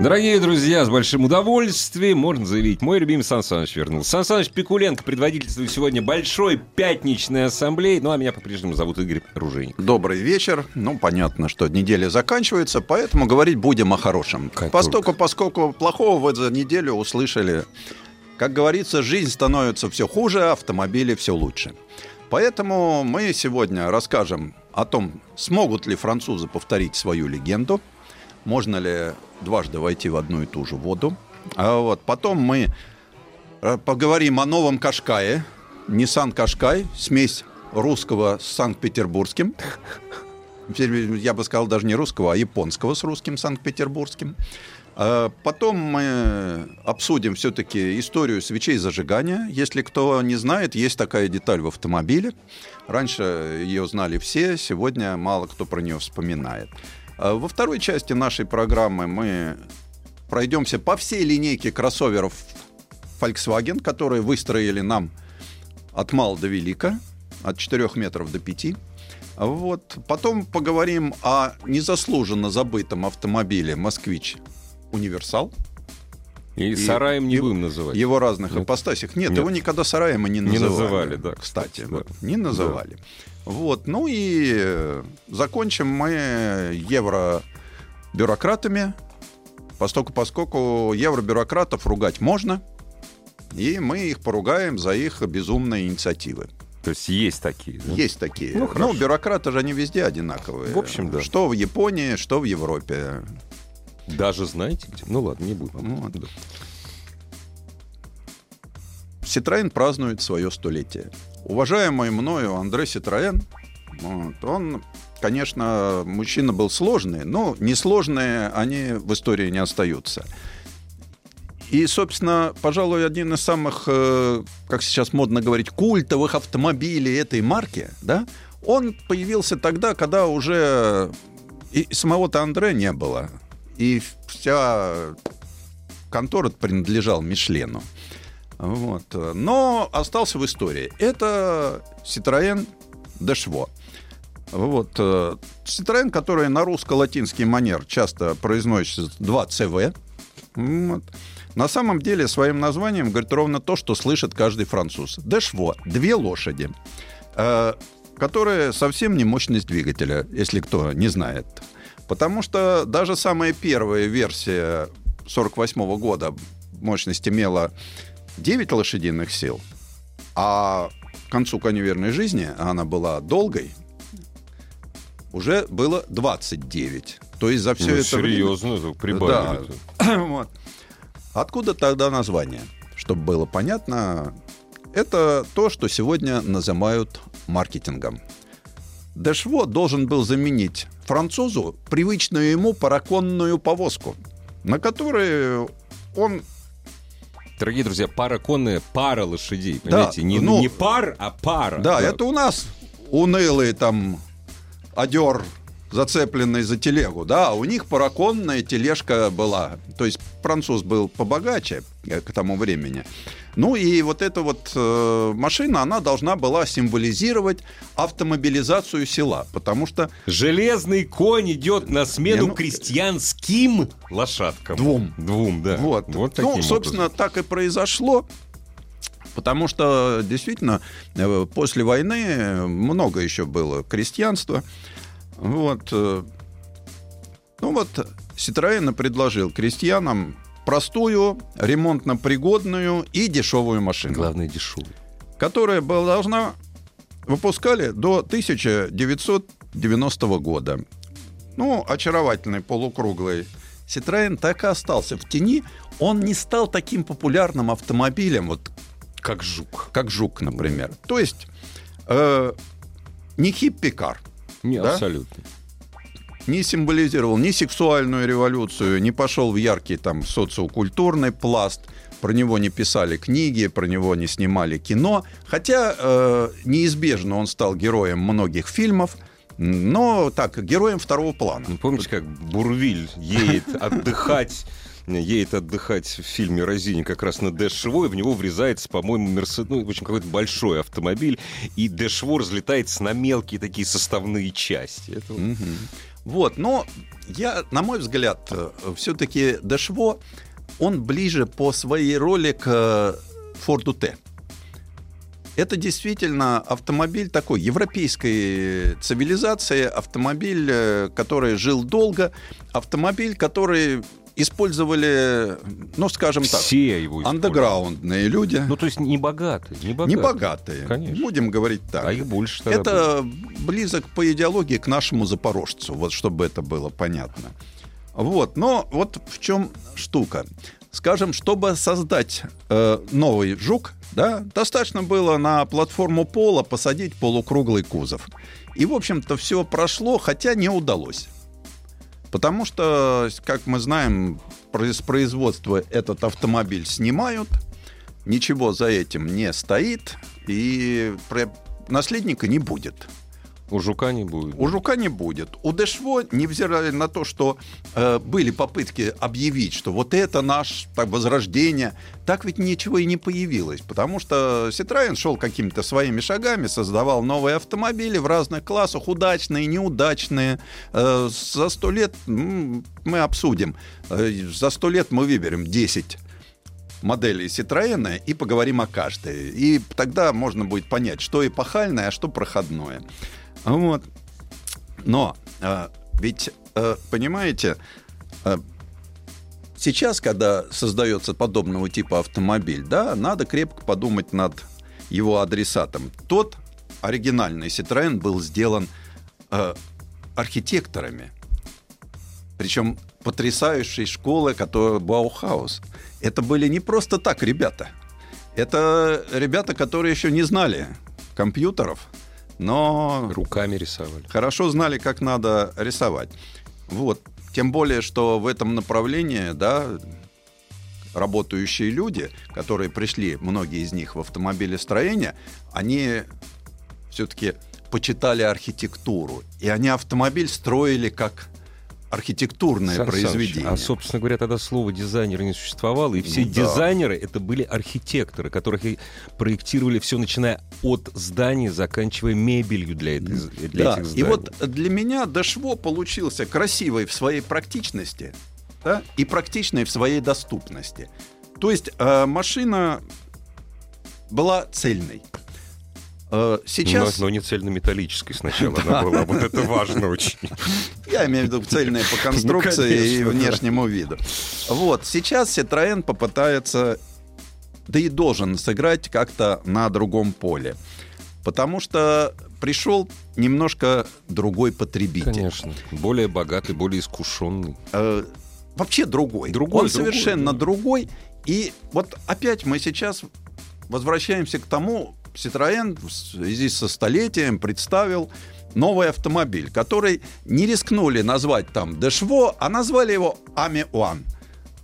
Дорогие друзья, с большим удовольствием можно заявить, мой любимый Сан Саныч вернулся. Сан Саныч Пикуленко предводительствует сегодня большой пятничной ассамблеи. Ну, а меня по-прежнему зовут Игорь Ружейник. Добрый вечер. Ну, понятно, что неделя заканчивается, поэтому говорить будем о хорошем. Как Постоку, поскольку плохого вы за неделю услышали. Как говорится, жизнь становится все хуже, автомобили все лучше. Поэтому мы сегодня расскажем о том, смогут ли французы повторить свою легенду, можно ли дважды войти в одну и ту же воду. А вот потом мы э, поговорим о новом Кашкае, Nissan Кашкай, смесь русского с Санкт-Петербургским. Я бы сказал даже не русского, а японского с русским Санкт-Петербургским. А Потом мы обсудим все-таки историю свечей зажигания. Если кто не знает, есть такая деталь в автомобиле. Раньше ее знали все, сегодня мало кто про нее вспоминает. А Во второй части нашей программы мы пройдемся по всей линейке кроссоверов Volkswagen, которые выстроили нам от мала до велика, от 4 метров до 5. Вот. Потом поговорим о незаслуженно забытом автомобиле «Москвич Универсал». И, И- сараем не и- будем называть. Его разных Нет. ипостасях. Нет, Нет. его никогда сараем мы не Не называли. называли, да, Кстати, кстати, вот, да. не называли. Вот. Ну и э, закончим мы евробюрократами, поскольку, поскольку евробюрократов ругать можно, и мы их поругаем за их безумные инициативы. То есть есть такие. да? Есть такие. Ну, Ну, бюрократы же они везде одинаковые. В общем, да. Что в Японии, что в Европе. Даже знаете где? Ну ладно, не будем. Вот. Да. Ситроен празднует свое столетие. Уважаемый мною Андре Ситроен, вот, он, конечно, мужчина был сложный, но несложные они в истории не остаются. И, собственно, пожалуй, один из самых, э, как сейчас модно говорить, культовых автомобилей этой марки, да, он появился тогда, когда уже и самого-то Андре не было. И вся контора принадлежал Мишлену. Вот. Но остался в истории. Это Citroën Дешво. Вот. э, Citroën, который на русско-латинский манер часто произносится 2CV. Вот. На самом деле своим названием говорит ровно то, что слышит каждый француз. Дешво. Две лошади. э, которые совсем не мощность двигателя, если кто не знает. Потому что даже самая первая версия 48 года мощность имела 9 лошадиных сил, а к концу конвейерной жизни, а она была долгой, уже было 29. То есть за все Ну, это время- серьезно, так прибавили. Да. Вот. Откуда тогда название? Чтобы было понятно, это то, что сегодня называют маркетингом. Дешво должен был заменить французу привычную ему параконную повозку, на которой он Дорогие друзья, пара конная, пара лошадей. Да, Понимаете? не, ну, не пар, а пара. Да, это у нас унылый там одер, зацепленный за телегу, да, а у них параконная тележка была. То есть француз был побогаче э, к тому времени. Ну и вот эта вот э, машина, она должна была символизировать автомобилизацию села, потому что Железный конь идет на смену ну- крестьянским лошадкам. Двум. Двум, да. Вот. таким ну, собственно, так и произошло. Потому что действительно э, после войны много еще было крестьянства. Вот. э, Ну вот Ситроен предложил крестьянам простую, ремонтно-пригодную и дешевую машину, Главное, дешевый. которая была должна выпускали до 1990 года. Ну, очаровательный полукруглый Citroёn так и остался в тени. Он не стал таким популярным автомобилем, вот Как жук. как Жук, например. То есть э, не хиппи-кар, Не, Да? абсолютно. Не символизировал ни сексуальную революцию, не пошел в яркий там социокультурный пласт, про него не писали книги, про него не снимали кино, хотя э, неизбежно он стал героем многих фильмов, Но так, героем второго плана. Ну, помните, как Бурвиль едет отдыхать едет отдыхать в фильме «Розини» как раз на Дэшво, и в него врезается, по-моему, Мерсед... ну, в общем, какой-то большой автомобиль, и Дэшво разлетается на мелкие такие составные части. Это... Угу. Вот, но я, на мой взгляд, все-таки Дэшво, он ближе по своей роли к Форду Т. Это действительно автомобиль такой европейской цивилизации, автомобиль, э, который жил долго, автомобиль, который использовали, ну, скажем так, Все его андеграундные люди. Ну, то есть не богатые. Не богатые. Не богатые. Конечно. Будем говорить так. А их больше Это близок по идеологии к нашему запорожцу, вот чтобы это было понятно. Вот, но вот в чем штука. Скажем, чтобы создать э, новый жук, да, достаточно было на платформу пола посадить полукруглый кузов. И, в общем-то, все прошло, хотя не удалось. Потому что, как мы знаем, с производства этот автомобиль снимают, ничего за этим не стоит, и наследника не будет. У Жука не будет. У Жука не будет. У Дэшво, невзирая на то, что э, были попытки объявить, что вот это наш так, возрождение, так ведь ничего и не появилось. Потому что Citroёn шел какими-то своими шагами, создавал новые автомобили в разных классах, удачные, неудачные. Э, за сто лет мы обсудим. Э, за сто лет мы выберем 10 моделей Citroёn и поговорим о каждой. И тогда можно будет понять, что эпохальное, а что проходное. Вот. Но э, ведь, э, понимаете, э, сейчас, когда создается подобного типа автомобиль, да, надо крепко подумать над его адресатом. Тот оригинальный Citroën был сделан э, архитекторами, причем потрясающей школы, которая Баухаус. Это были не просто так ребята. Это ребята, которые еще не знали компьютеров, но... Руками рисовали. Хорошо знали, как надо рисовать. Вот. Тем более, что в этом направлении, да, работающие люди, которые пришли, многие из них в автомобилестроение, они все-таки почитали архитектуру. И они автомобиль строили как архитектурное Сан произведение. а, собственно говоря, тогда слово дизайнер не существовало, и все да. дизайнеры это были архитекторы, которых проектировали все, начиная от зданий, заканчивая мебелью для, этой, для да. этих зданий. И вот для меня Дашво получился красивый в своей практичности да, и практичной в своей доступности. То есть э, машина была цельной. Э, сейчас... Но, но не цельнометаллической сначала она была. Вот это важно очень. Я имею в виду цельная по конструкции и внешнему виду. Вот, сейчас Citroën попытается, да и должен сыграть как-то на другом поле. Потому что пришел немножко другой потребитель. Конечно. Более богатый, более искушенный. Э, вообще другой. другой Он другой, совершенно да. другой. И вот опять мы сейчас возвращаемся к тому, Citroën в связи со столетием представил новый автомобиль, который не рискнули назвать там Дешво, а назвали его Ами One.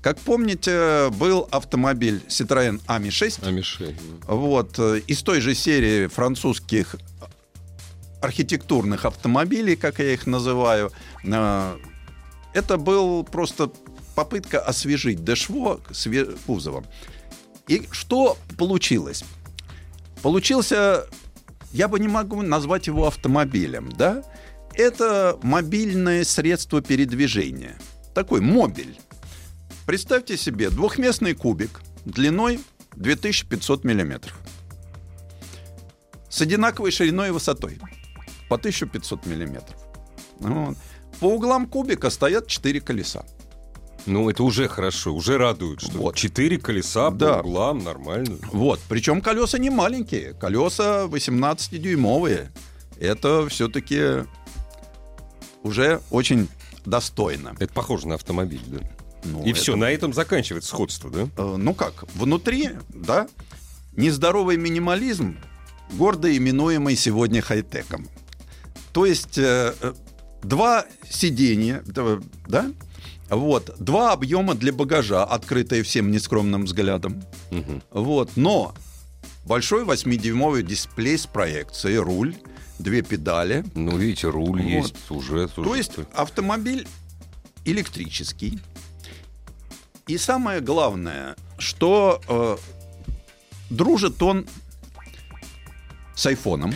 Как помните, был автомобиль Citroën Ami 6. Ami 6. Вот, э, из той же серии французских архитектурных автомобилей, как я их называю. Э, это был просто попытка освежить Дешво кузовом. И что получилось? Получился, я бы не могу назвать его автомобилем, да? Это мобильное средство передвижения. Такой мобиль. Представьте себе двухместный кубик длиной 2500 миллиметров. С одинаковой шириной и высотой. По 1500 миллиметров. Вот. По углам кубика стоят четыре колеса. Ну, это уже хорошо, уже радует, что вот. четыре колеса да. по углам нормально. Вот, причем колеса не маленькие, колеса 18-дюймовые. Это все-таки уже очень достойно. Это похоже на автомобиль, да? Ну, И это... все, на этом заканчивается сходство, да? Э, ну как, внутри, да, нездоровый минимализм, гордо именуемый сегодня хай-теком. То есть э, э два сиденья, да, вот. Два объема для багажа, открытые всем нескромным взглядом. Угу. Вот. Но большой 8-дюймовый дисплей с проекцией, руль, две педали. Ну, видите, руль Вот. есть уже. То есть автомобиль электрический. И самое главное, что э, дружит он с айфоном.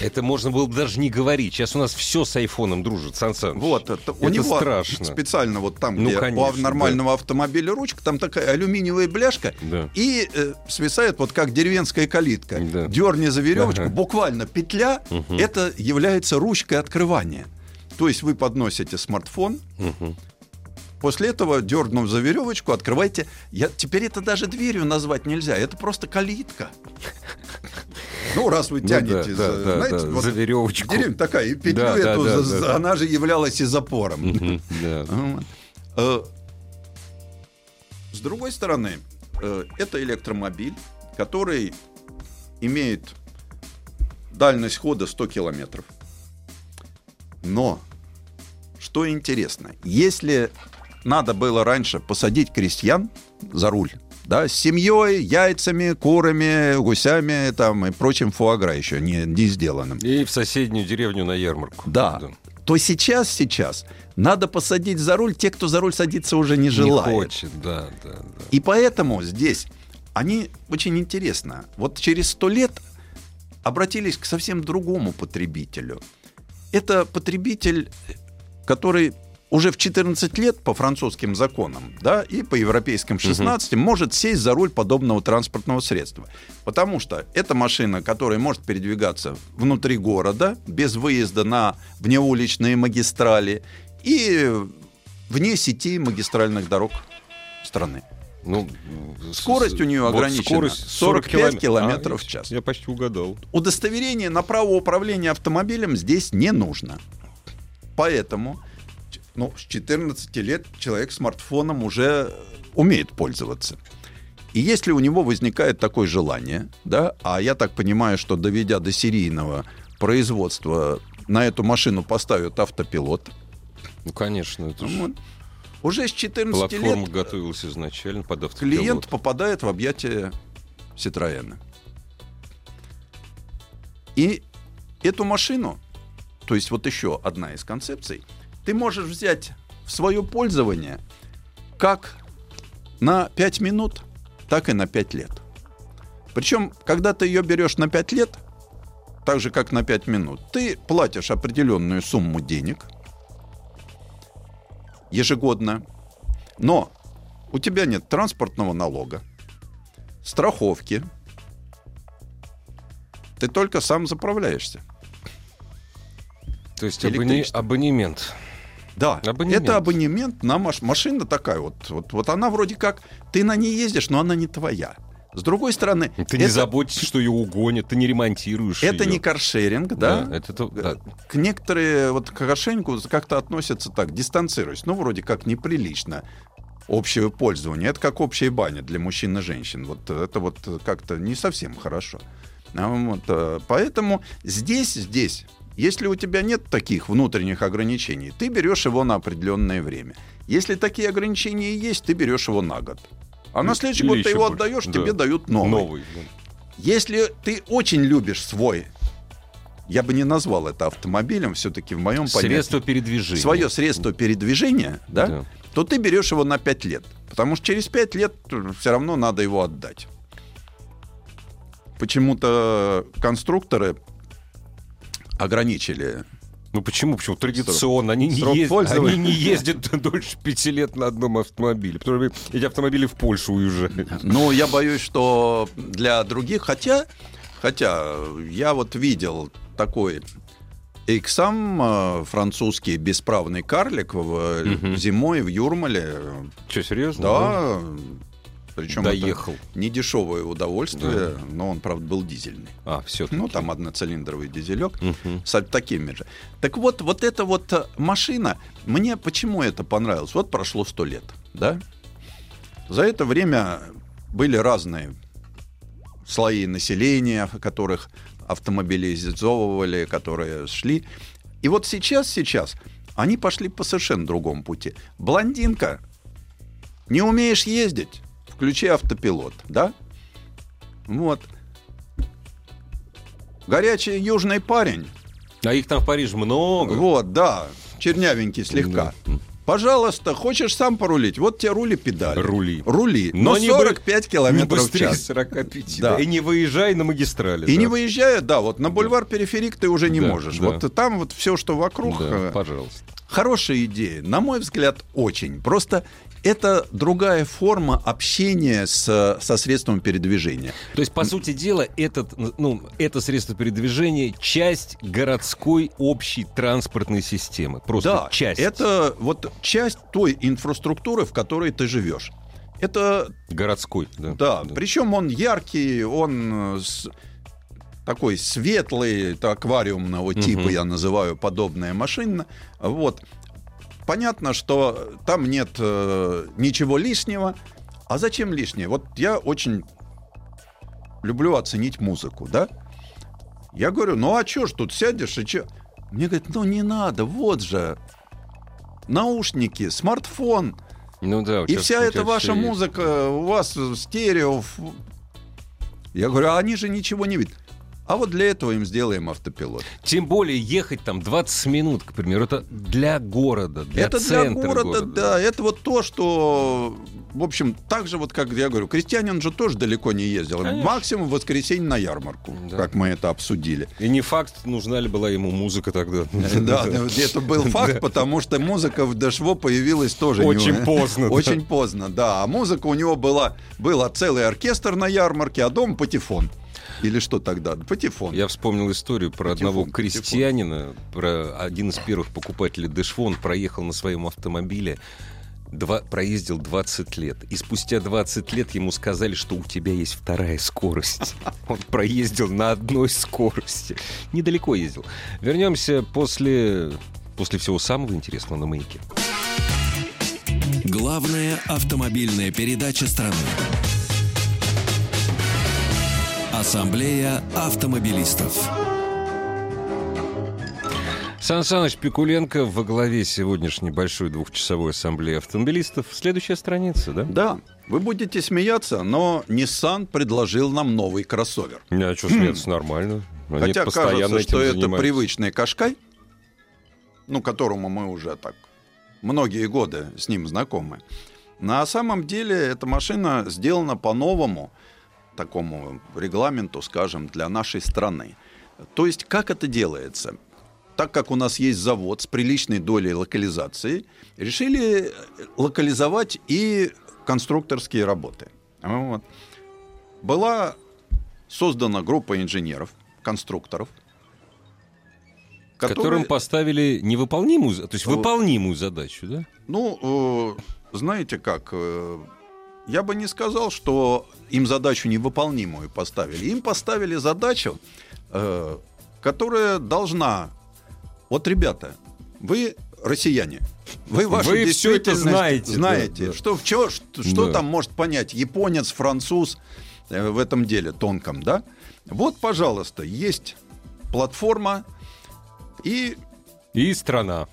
Это можно было бы даже не говорить. Сейчас у нас все с айфоном дружит, Сан Саныч. Вот, это, у Это него страшно. специально вот там, Ну, где конечно, у нормального автомобиля ручка, там такая алюминиевая бляшка, Да. и э, свисает вот как деревенская калитка. Да. Дерни за веревочку, Ага. буквально петля, Мгм. это является ручкой открывания. То есть вы подносите смартфон, Мгм. После этого, дернув за веревочку, открывайте. Я, теперь это даже дверью назвать нельзя. Это просто калитка. Ну, раз вы Ну тянете, да, за, да, знаете, да, вот за веревочку. деревня такая, и петлю Да, эту, да, за- да, за- да. она же являлась и запором. Э, С другой стороны, э, это электромобиль, который имеет дальность хода 100 километров. Но, что интересно, если надо было раньше посадить крестьян за руль, да, с семьей, яйцами, курами, гусями там, и прочим фуагра еще не, не сделанным, И в соседнюю деревню на ярмарку. да, то сейчас, сейчас надо посадить за руль те, кто за руль садиться уже не желает. Не хочет, да, да, да. И поэтому здесь они очень интересно. Вот через сто лет обратились к совсем другому потребителю. Это потребитель, который уже в 14 лет по французским законам, да, и по европейским 16 может сесть за руль подобного транспортного средства. Потому что это машина, которая может передвигаться внутри города, без выезда на внеуличные магистрали и вне сети магистральных дорог страны. Ну, Скорость у нее вот ограничена. скорость 45 километров километров в час. Я почти угадал. Удостоверение на право управления автомобилем здесь не нужно. Поэтому ну, с 14 лет человек смартфоном уже умеет пользоваться. И если у него возникает такое желание, да, а я так понимаю, что доведя до серийного производства на эту машину поставят автопилот, Ну, конечно, это же вот, уже с 14 платформа лет готовилась изначально под автопилот. клиент попадает в объятия Citroёn. И эту машину, то есть вот еще одна из концепций, ты можешь взять в свое пользование как на 5 минут, так и на 5 лет. Причем, когда ты ее берешь на 5 лет, так же как на 5 минут, ты платишь определенную сумму денег ежегодно, но у тебя нет транспортного налога, страховки, ты только сам заправляешься. То есть Электричество. абонемент. Да, Абонемент. это абонемент на маш- машина такая вот, вот, вот она вроде как ты на ней ездишь, но она не твоя. С другой стороны, Ты не это, заботишься, что ее угонят, ты не ремонтируешь это её. не каршеринг, да? Да, это то- да. К некоторые вот к каршерингу как-то относятся так, дистанцируясь, ну вроде как неприлично общее пользование. Это как общая баня для мужчин и женщин. Вот это вот как-то не совсем хорошо. А вот, э, поэтому здесь, здесь, если у тебя нет таких внутренних ограничений, ты берешь его на определенное время. Если такие ограничения есть, ты берешь его на год. А на следующий или год ты его больше, отдаешь, да. тебе дают новый. Новый. да. Если ты очень любишь свой, я бы не назвал это автомобилем, все-таки в моем понятии. Средство передвижения. Свое средство передвижения, да, Да. то ты берешь его на 5 лет. Потому что через 5 лет все равно надо его отдать. Почему-то конструкторы ограничили. Ну почему? Почему? Традиционно. Они не, срок ез- пользования. они не ездят дольше пяти лет на одном автомобиле. Потому что эти автомобили в Польшу уезжают. Ну, я боюсь, что для других, хотя, хотя я вот видел такой Иксам э, французский бесправный карлик в, Мгм. зимой в Юрмале. Что, серьезно? Да, причем Доехал. это не дешевое удовольствие, но он, правда, был дизельный. А, все. Ну, там одноцилиндровый дизелек с такими же. Так вот, вот эта вот э, машина, мне почему это понравилось? Вот прошло сто лет, да? За это время были разные слои населения, которых автомобилизовывали, которые шли. И вот сейчас, сейчас они пошли по совершенно другому пути. Блондинка, не умеешь ездить, включи автопилот, да? Вот. Горячий южный парень, А их там в Париже много. Вот, да, чернявенький слегка. Да. Пожалуйста, хочешь сам порулить? Вот тебе рули педали. Рули. Рули. Но Но, не 45 Не километров в час. 45. Да. Да. И не выезжай на магистрали. И да. не выезжая, да, вот на бульвар Периферик ты уже не Да, можешь. да. Вот там вот все, что вокруг. Да, э, пожалуйста. Хорошая идея, на мой взгляд, очень. Просто это другая форма общения с, со средством передвижения. То есть, по сути дела, этот, ну, это средство передвижения — часть городской общей транспортной системы. Просто да, часть. это вот часть той инфраструктуры, в которой ты живешь. Это Городской, да. Да, причем он яркий, он э, с- такой светлый, это аквариумного типа, Мгм. я называю подобная машина. Вот. Понятно, что там нет э, ничего лишнего. А зачем лишнее? Вот я очень люблю оценить музыку, да? Я говорю, ну а чё ж тут сядешь и чё? Мне говорят, ну не надо, вот же наушники, смартфон, Ну да, и вся эта ваша есть. музыка, у вас стерео. Я говорю, а они же ничего не видят. А вот для этого им сделаем автопилот. Тем более ехать там 20 минут, к примеру, это для города, для это для центра города, да, это вот то, что, в общем, так же вот, как я говорю, крестьянин же тоже далеко не ездил. Конечно. Максимум в воскресенье на ярмарку, Да. как мы это обсудили. И не факт, нужна ли была ему музыка тогда. Да, это был факт, потому что музыка в Дашво появилась тоже Очень поздно. Очень поздно, да. А музыка у него была, была целый оркестр на ярмарке, а дом патефон. Или что тогда? Патефон. Я вспомнил историю про Патефон, одного патефон. крестьянина, про один из первых покупателей Дэшво. Он проехал на своем автомобиле, два, проездил 20 лет. И спустя 20 лет ему сказали, что у тебя есть вторая скорость. Он проездил на одной скорости. Недалеко ездил. Вернемся после, после всего самого интересного на маяке. Главная автомобильная передача страны. Ассамблея автомобилистов. Сан Саныч Пикуленко во главе сегодняшней большой двухчасовой ассамблеи автомобилистов. Следующая страница, да? Да, вы будете смеяться, но Nissan предложил нам новый кроссовер. А что смеяться нормально? Они Хотя кажется, этим что это занимаются. привычный Кашкай, ну, которому мы уже так многие годы с ним знакомы. На самом деле эта машина сделана по-новому, такому регламенту, скажем, для нашей страны. То есть как это делается? Так как у нас есть завод с приличной долей локализации, решили локализовать и конструкторские работы. Вот. Была создана группа инженеров, конструкторов, Которым которые- поставили невыполнимую, то есть выполнимую задачу, да? Ну, э, знаете как, э, я бы не сказал, что им задачу невыполнимую поставили. Им поставили задачу, э, которая должна... Вот, ребята, вы россияне, вы вашу Вы всё это знаете, знаете. да, да. Что, чё- что, что Да. там может понять японец, француз э, в этом деле тонком, да? Вот, пожалуйста, есть платформа, и И страна.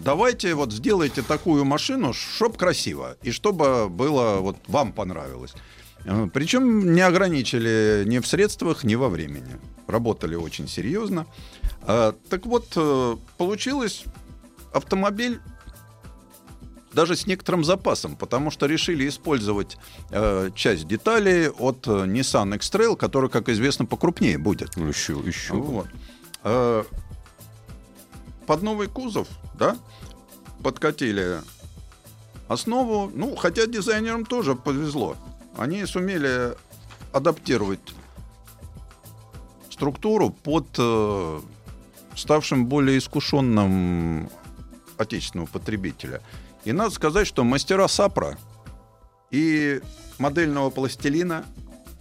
Давайте вот сделайте такую машину, чтоб красиво, и чтобы было вот вам понравилось. Э, Причем не ограничили ни в средствах, ни во времени. Работали очень серьезно. А, Так вот, э, получилось автомобиль даже с некоторым запасом, потому что решили использовать э, часть деталей от э, Nissan X-Trail, который, как известно, покрупнее будет. Ну, еще, еще. Вот. Э, Под новый кузов, да, подкатили основу. Ну, хотя дизайнерам тоже повезло. Они сумели адаптировать структуру под э, ставшим более искушенным отечественного потребителя. И надо сказать, что мастера Сапра и модельного пластилина,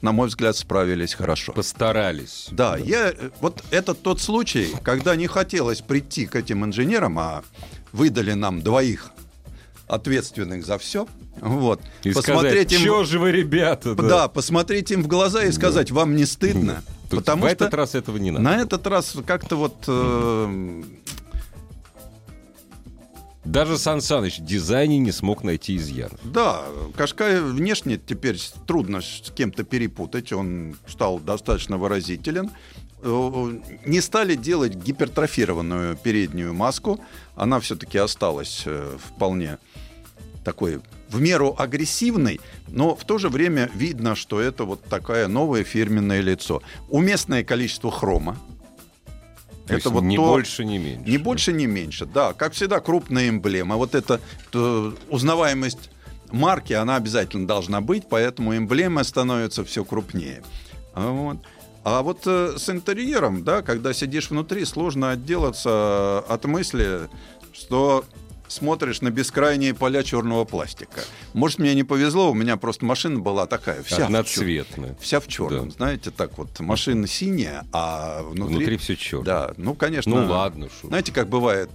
на мой взгляд, справились хорошо. Постарались. Да, я э, вот это тот случай, когда не хотелось прийти к этим инженерам, а выдали нам двоих ответственных за все. Вот. И посмотреть сказать, им, же вы, ребята? да. посмотреть им в глаза и сказать, вам не стыдно, Тут потому в что этот раз этого не надо. на этот раз как-то вот э, Даже Сан Саныч в дизайне не смог найти изъянов. Да, Кашкай внешне теперь трудно с кем-то перепутать. Он стал достаточно выразителен. э, не стали делать гипертрофированную переднюю маску. Она все-таки осталась э, вполне такой в меру агрессивной, но в то же время видно, что это вот такое новое фирменное лицо. Уместное количество хрома. То это вот не то, больше, не меньше. Не больше, не меньше, да. Как всегда, крупная эмблема. Вот эта узнаваемость марки, она обязательно должна быть, поэтому эмблема становится все крупнее. Вот. А вот э, с интерьером, да, когда сидишь внутри, сложно отделаться от мысли, что смотришь на бескрайние поля черного пластика. Может, мне не повезло, у меня просто машина была такая, вся Одноцветная. В, вся в черном, да. знаете, так вот, машина синяя, а внутри... Внутри все черное. Да, ну, конечно. Ну, ладно. Шо. Знаете, как бывает,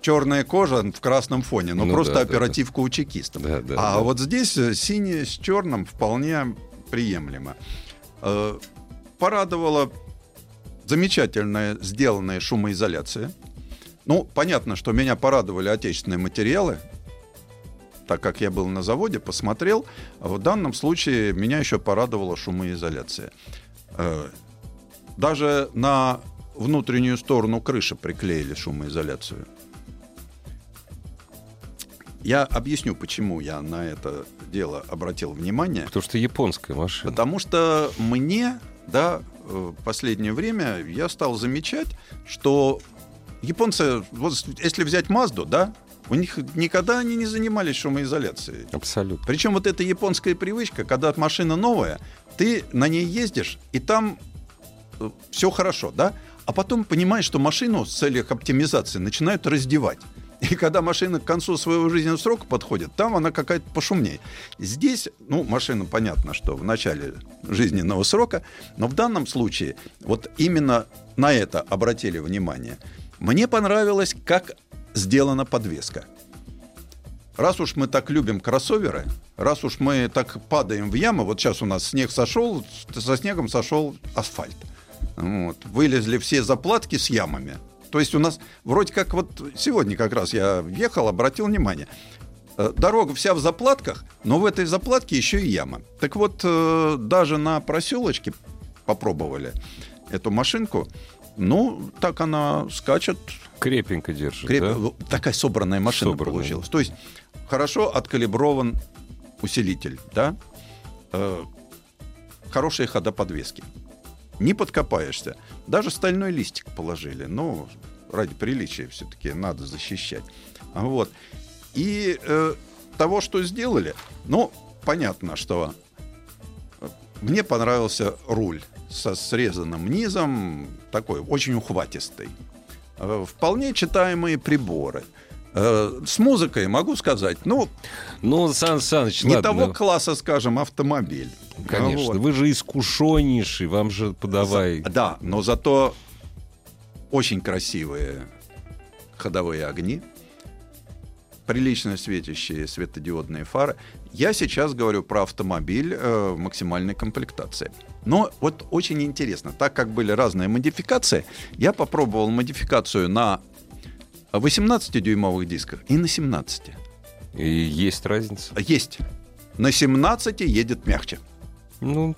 черная кожа в красном фоне, но ну, просто да, оперативка да, у чекистов. Да, да, а да. вот здесь э, синий с черным вполне приемлемо. Э, порадовала замечательная сделанная шумоизоляция. Ну, понятно, что меня порадовали отечественные материалы, так как я был на заводе, посмотрел. В данном случае меня еще порадовала шумоизоляция. Э, даже на внутреннюю сторону крыши приклеили шумоизоляцию. Я объясню, почему я на это дело обратил внимание. Потому что японская машина. Потому что мне, да, в последнее время я стал замечать, что японцы, вот если взять Мазду, да, у них никогда они не занимались шумоизоляцией. Абсолютно. Причем вот эта японская привычка, когда машина новая, ты на ней ездишь, и там э, все хорошо, да? А потом понимаешь, что машину с целях оптимизации начинают раздевать. И когда машина к концу своего жизненного срока подходит, там она какая-то пошумнее. Здесь, ну, машина, понятно, что в начале жизненного срока, но в данном случае вот именно на это обратили внимание – мне понравилось, как сделана подвеска. Раз уж мы так любим кроссоверы, раз уж мы так падаем в ямы, вот сейчас у нас снег сошел, со снегом сошел асфальт. Вот. Вылезли все заплатки с ямами. То есть у нас вроде как вот сегодня как раз я ехал, обратил внимание. Э, дорога вся в заплатках, но в этой заплатке еще и яма. Так вот, э, даже на проселочке попробовали эту машинку. Ну, так она скачет. Крепенько держит, Креп... да? Такая собранная машина собранная. получилась. То есть хорошо откалиброван усилитель, да? Э, хорошие хода подвески. Не подкопаешься. Даже стальной листик положили. Ну, ради приличия все-таки надо защищать. Вот. И э, того, что сделали, ну, понятно, что мне понравился руль со срезанным низом, такой очень ухватистый. Э, вполне читаемые приборы. Э, с музыкой могу сказать, ну, ну Сан Саныч, не ладно. того класса, скажем, автомобиль. Конечно, вот. вы же искушеннейший, вам же подавай. За, да, но зато очень красивые ходовые огни, прилично светящие светодиодные фары. Я сейчас говорю про автомобиль э, максимальной комплектации. Но вот очень интересно, так как были разные модификации, я попробовал модификацию на 18-дюймовых дисках и на 17. И есть разница? Есть. На 17 едет мягче. Ну,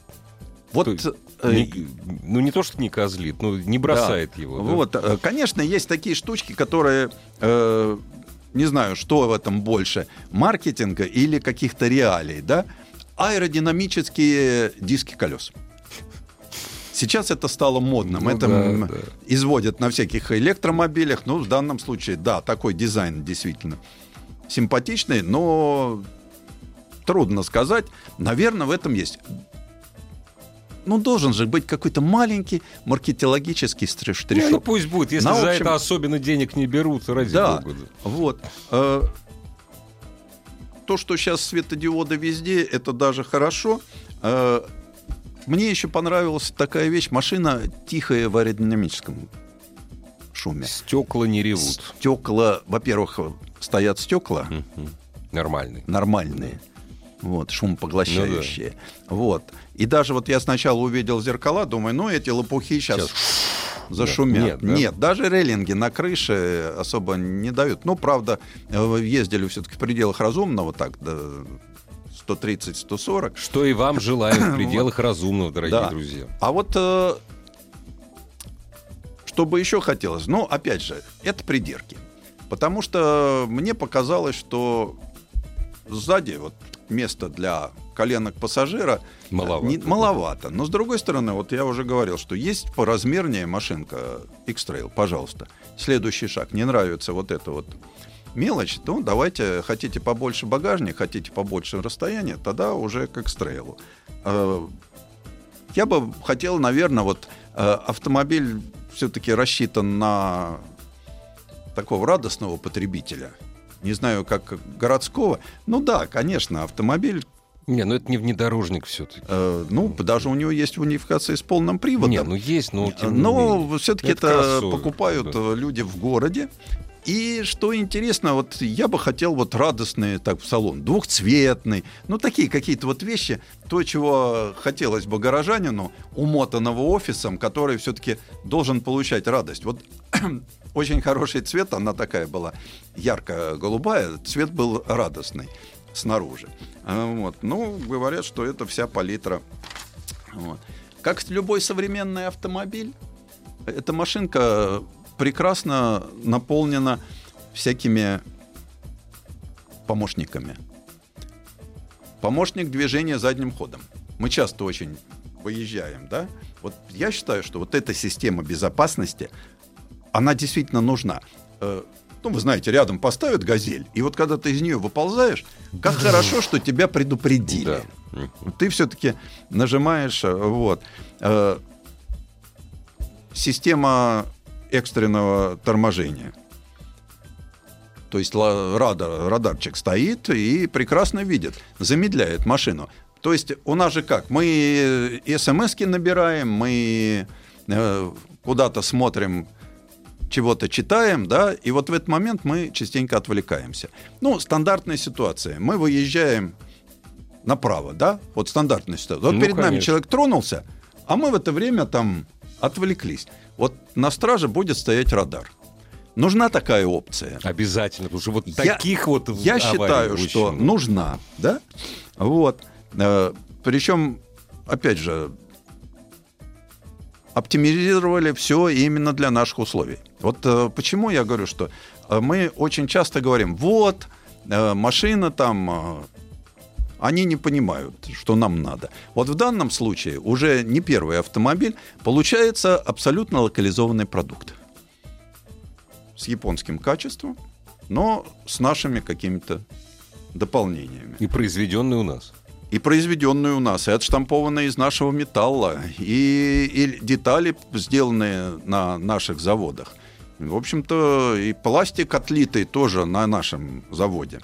вот, то, э, не, ну не то, что не козлит, но не бросает да, его. Да? Вот, э, конечно, есть такие штучки, которые э, не знаю, что в этом больше, маркетинга или каких-то реалий, да? Аэродинамические диски колес. Сейчас это стало модным. Ну, это да, да. изводят на всяких электромобилях. Ну, в данном случае, да, такой дизайн действительно симпатичный, но трудно сказать. Наверное, в этом есть. Ну, должен же быть какой-то маленький маркетологический штришок. Ну, ну, пусть будет, если общем... за это особенно денег не берут, ради да, бога. Вот. Э, то, что сейчас светодиоды везде, это даже хорошо. Э, мне еще понравилась такая вещь. Машина тихая в аэродинамическом шуме. Стекла не ревут. Стекла, во-первых, стоят стекла. Нормальные. Нормальные. Вот, шумопоглощающие. Ну, да. Вот. И даже вот я сначала увидел зеркала, думаю, ну эти лопухи сейчас, сейчас. зашумят. Нет, да? Нет, даже рейлинги на крыше особо не дают. Ну, правда, э, ездили все-таки в пределах разумного, так, да, 130-140. Что и вам желаю в пределах разумного, дорогие да. друзья. А вот э, что бы еще хотелось? Ну, опять же, это придирки. Потому что мне показалось, что сзади вот место для коленок пассажира Маловато. не- маловато. Но с другой стороны, вот я уже говорил, что есть поразмернее машинка X-Trail, пожалуйста. Следующий шаг. Не нравится вот это вот мелочь, ну давайте, хотите побольше багажник, хотите побольше расстояния, тогда уже к X-Trail. Э, Я бы хотел, наверное, вот э, автомобиль все-таки рассчитан на такого радостного потребителя. Не знаю, как городского. Ну да, конечно, автомобиль, Не, ну это не внедорожник все-таки. э, ну, даже у него есть унификация с полным приводом. Не, ну есть, но тем не Но все-таки Это это, покупают да. э, люди в городе. И что интересно, вот я бы хотел вот радостный так в салон, двухцветный, ну такие какие-то вот вещи, то, чего хотелось бы горожанину, умотанного офисом, который все-таки должен получать радость. Вот очень хороший цвет, она такая была ярко-голубая, цвет был радостный снаружи. А, Вот. Ну, говорят, что это вся палитра. Вот. Как любой современный автомобиль, эта машинка прекрасно наполнена всякими помощниками. Помощник движения задним ходом. Мы часто очень выезжаем, да? Вот я считаю, что вот эта система безопасности, она действительно нужна. Э, Ну, вы знаете, рядом поставят газель, и вот когда ты из нее выползаешь, как хорошо, что тебя предупредили. Да. Ты все-таки нажимаешь, э, вот. Э, Система экстренного торможения. То есть радар, радарчик стоит и прекрасно видит, замедляет машину. То есть у нас же как? Мы смс набираем, мы э, куда-то смотрим, чего-то читаем, да, и вот в этот момент мы частенько отвлекаемся. Ну, стандартная ситуация. Мы выезжаем направо, да, вот стандартная ситуация. Вот Ну, перед нами конечно. человек тронулся, а мы в это время там отвлеклись. Вот на страже будет стоять радар. Нужна такая опция. Обязательно, потому что вот Я- таких вот Я считаю, очень что много. нужна, да? Вот. Причем, опять же, оптимизировали все именно для наших условий. Вот э, почему я говорю, что э, мы очень часто говорим, вот, э, машина там, э, они не понимают, что нам надо. Вот в данном случае уже не первый автомобиль, получается абсолютно локализованный продукт. С японским качеством, но с нашими какими-то дополнениями. И произведенный у нас. И произведенные у нас, и отштампованные из нашего металла, и, и детали, сделанные на наших заводах. В общем-то, и пластик отлитый тоже на нашем заводе.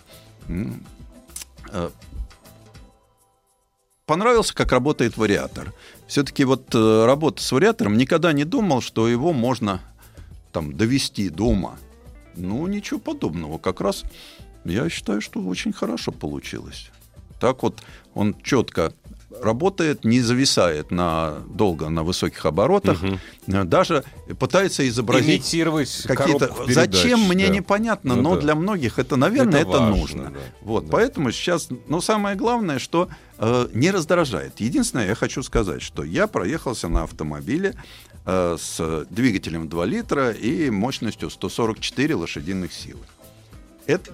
Понравился, как работает вариатор. Все-таки вот э, работа с вариатором никогда не думал, что его можно там довести до ума. Ну, ничего подобного. Как раз я считаю, что очень хорошо получилось. Так вот он четко работает, не зависает на, долго на высоких оборотах, э, даже пытается изобразить Имитировать какие-то... передач, Зачем, мне да. непонятно, Ну но да. для многих это, наверное, Это это, важно, нужно. да. Вот, Да. поэтому сейчас, ну, самое главное, что э, не раздражает. Единственное, я хочу сказать, что я проехался на автомобиле э, с двигателем 2 литра и мощностью 144 лошадиных силы. Это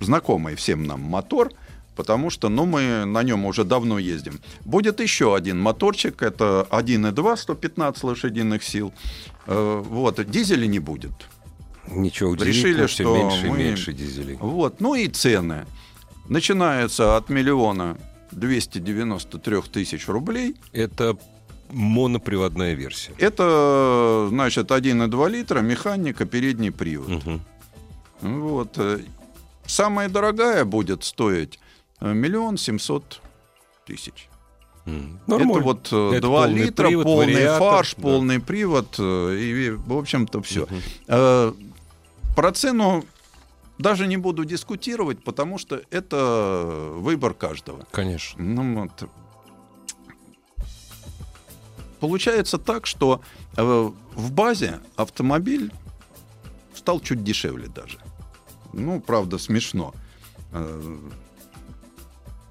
знакомый всем нам мотор, потому что ну, мы на нем уже давно ездим. Будет еще один моторчик, это 1.2, 115 лошадиных сил. Э, Вот, дизеля не будет. Ничего Решили, что меньше и мы- меньше дизелей. Вот, ну и цены. Начинаются от миллиона 293 тысяч рублей. Это моноприводная версия. Это, значит, 1,2 литра, механика, передний привод. Мгм. Вот. Э, Самая дорогая будет стоить э, миллион семьсот тысяч. М. Это Нормально. вот э, Это 2 полный литра, привод, полный вариатор, фарш, да. полный привод. э, И, в общем-то, все. Мгм. Про цену даже не буду дискутировать, потому что это выбор каждого. Конечно. Ну, вот. Получается так, что э, в базе автомобиль стал чуть дешевле даже. Ну, правда, смешно. Э,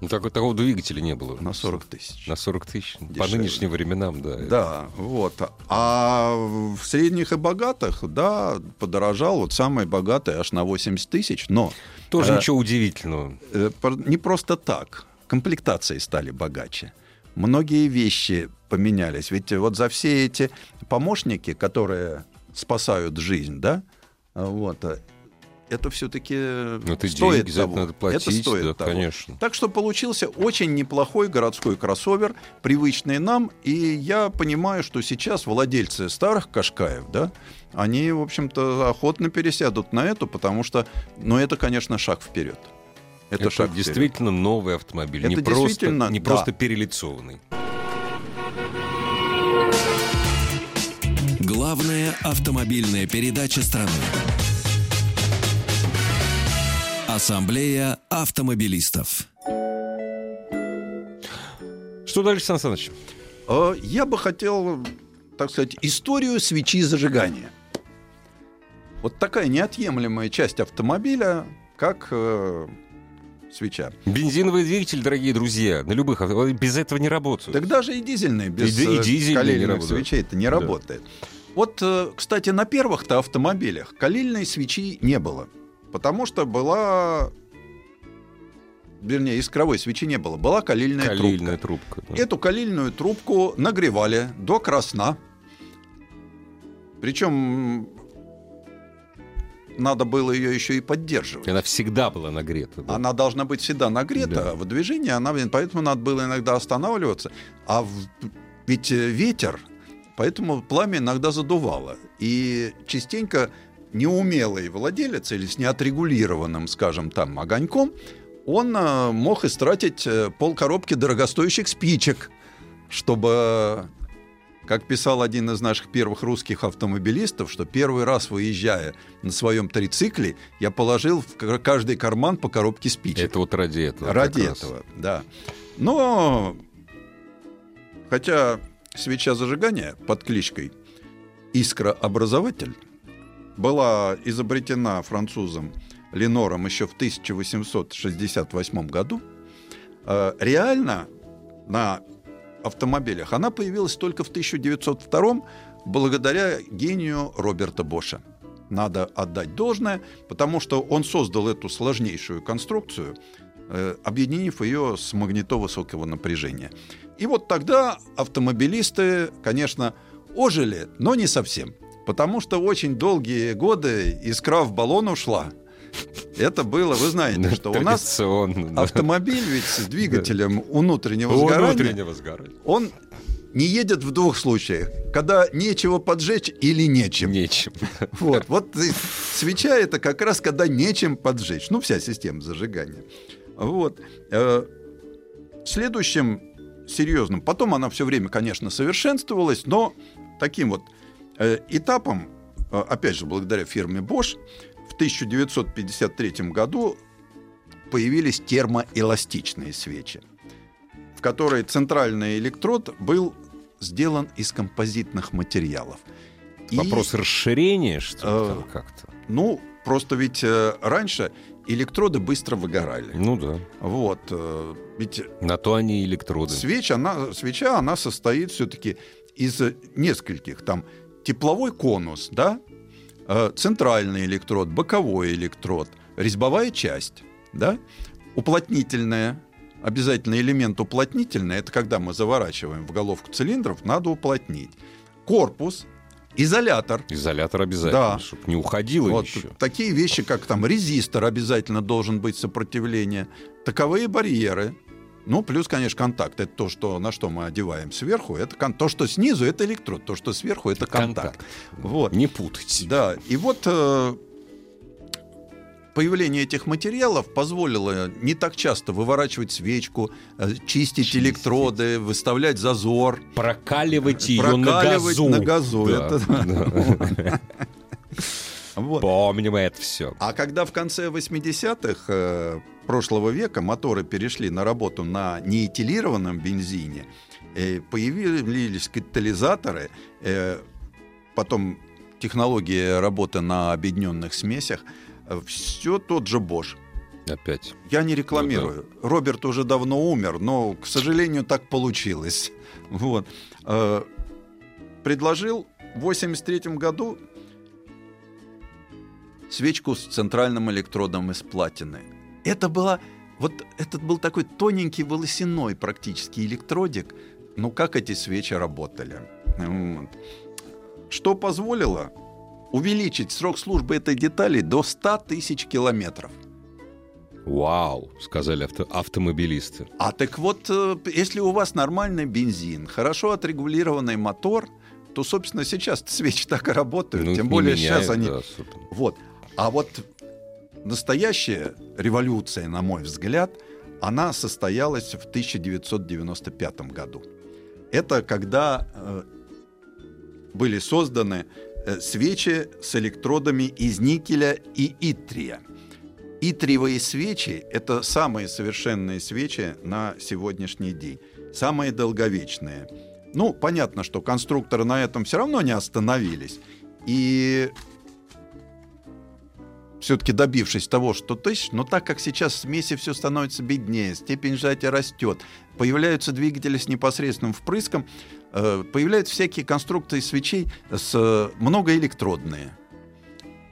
Ну, так, такого двигателя не было. На 40 тысяч. На 40 тысяч. По Дешевле. нынешним временам, да. Да, вот. А в средних и богатых, да, подорожал. Вот самый богатый аж на 80 тысяч. Но Тоже э, ничего удивительного. э, не просто так. Комплектации стали богаче. Многие вещи поменялись. Ведь вот за все эти помощники, которые спасают жизнь, да, а, вот, э, это все-таки это стоит деньги, за это того. надо платить, это стоит да, того. конечно. Так что получился очень неплохой городской кроссовер, привычный нам. И я понимаю, что сейчас владельцы старых Кашкаев, да, они, в общем-то, охотно пересядут на эту, потому что, ну, это, конечно, шаг вперед. Это, Это, шаг вперед. действительно новый автомобиль. не Это просто, действительно, не да. просто перелицованный. Главная автомобильная передача страны. Ассамблея автомобилистов. Что дальше, Сан Саныч? Э, Я бы хотел, так сказать, историю свечи зажигания. Вот такая неотъемлемая часть автомобиля, как э, свеча. Бензиновый двигатель, дорогие друзья, на любых без этого не работают. Так даже и дизельные без И и э, дизельные свечей это не Да. работает. Вот, э, кстати, на первых-то автомобилях калильной свечи не было, потому что была, вернее, искровой свечи не было, была калильная, Калильная трубка. трубка. да. Эту калильную трубку нагревали до красна. Причем надо было ее еще и поддерживать. Она всегда была нагрета. да. Она должна быть всегда нагрета, Да. в движении она, поэтому надо было иногда останавливаться. А в- ведь э, ветер, поэтому пламя иногда задувало. И частенько неумелый владелец или с неотрегулированным, скажем там, огоньком, он э, мог истратить э, полкоробки дорогостоящих спичек, чтобы, как писал один из наших первых русских автомобилистов, что первый раз выезжая на своем трицикле, я положил в каждый карман по коробке спичек. Это вот ради этого. Ради как раз. этого, да. Но, хотя свеча зажигания под кличкой «Искрообразователь» была изобретена французом Ленором еще в 1868 году, э, реально на автомобилях она появилась только в 1902 благодаря гению Роберта Боша. Надо отдать должное, потому что он создал эту сложнейшую конструкцию, э, объединив ее с магнитовысокого напряжения. И вот тогда автомобилисты, конечно, ожили, но не совсем. Потому что очень долгие годы искра в баллон ушла. Это было, вы знаете, что у нас автомобиль ведь с двигателем сгорания, внутреннего сгорания. он не едет в двух случаях. Когда нечего поджечь или нечем. Нечем. Вот, вот свеча это как раз когда нечем поджечь. Ну, вся система зажигания. Вот. Э, Следующим серьезным, потом она все время, конечно, совершенствовалась, но таким вот этапом, э, опять же, благодаря фирме Bosch, в 1953 году появились термоэластичные свечи, в которой центральный электрод был сделан из композитных материалов. И- Вопрос расширения, что ли, Э, как-то. ну, просто ведь э, раньше электроды быстро выгорали. Ну да. Вот. э, ведь На то они и электроды. свеч, она, свеча, она состоит все-таки из э, нескольких. Там тепловой конус, да, э, центральный электрод, боковой электрод, резьбовая часть, да, уплотнительная, обязательно элемент уплотнительный, это когда мы заворачиваем в головку цилиндров, надо уплотнить. Корпус, изолятор, Изолятор обязательно, Да. чтобы не уходило вот еще. такие вещи, как там резистор обязательно должен быть сопротивление, таковые барьеры. Ну, плюс, конечно, контакт. Это то, что, на что мы одеваем сверху. Это кон- то, что снизу, это электрод. То, что сверху, это контакт. Вот. Не путайте. Да, и вот э, появление этих материалов позволило не так часто выворачивать свечку, э, чистить, Чистить. электроды, выставлять зазор. Прокаливать ее на Прокаливать газу. на газу, Да, это-. Вот. Помним это все. А когда в конце 80-х э, прошлого века моторы перешли на работу на неэтилированном бензине, э, появились катализаторы, э, потом технология работы на объединенных смесях, все тот же Bosch. Опять. Я не рекламирую. Роберт уже давно умер, но, к сожалению, так получилось. Вот. Э, Предложил в 83 году свечку с центральным электродом из платины. Это была вот этот был такой тоненький волосяной практически электродик. Ну как эти свечи работали? Вот. Что позволило увеличить срок службы этой детали до 100 тысяч километров. Вау, сказали авто, автомобилисты. А так вот, э, если у вас нормальный бензин, хорошо отрегулированный мотор, то, собственно, сейчас свечи так и работают. Ну, Тем более меняют, сейчас они... да, собственно. Вот. А вот настоящая революция, на мой взгляд, она состоялась в 1995 году. Это когда э, были созданы э, свечи с электродами из никеля и итрия. Итриевые свечи – это самые совершенные свечи на сегодняшний день, самые долговечные. Ну, понятно, что конструкторы на этом все равно не остановились. И все-таки добившись того, что тысяч, но так как сейчас в смеси все становится беднее, степень сжатия растет, появляются двигатели с непосредственным впрыском, э, появляются всякие конструкции свечей с э, многоэлектродные.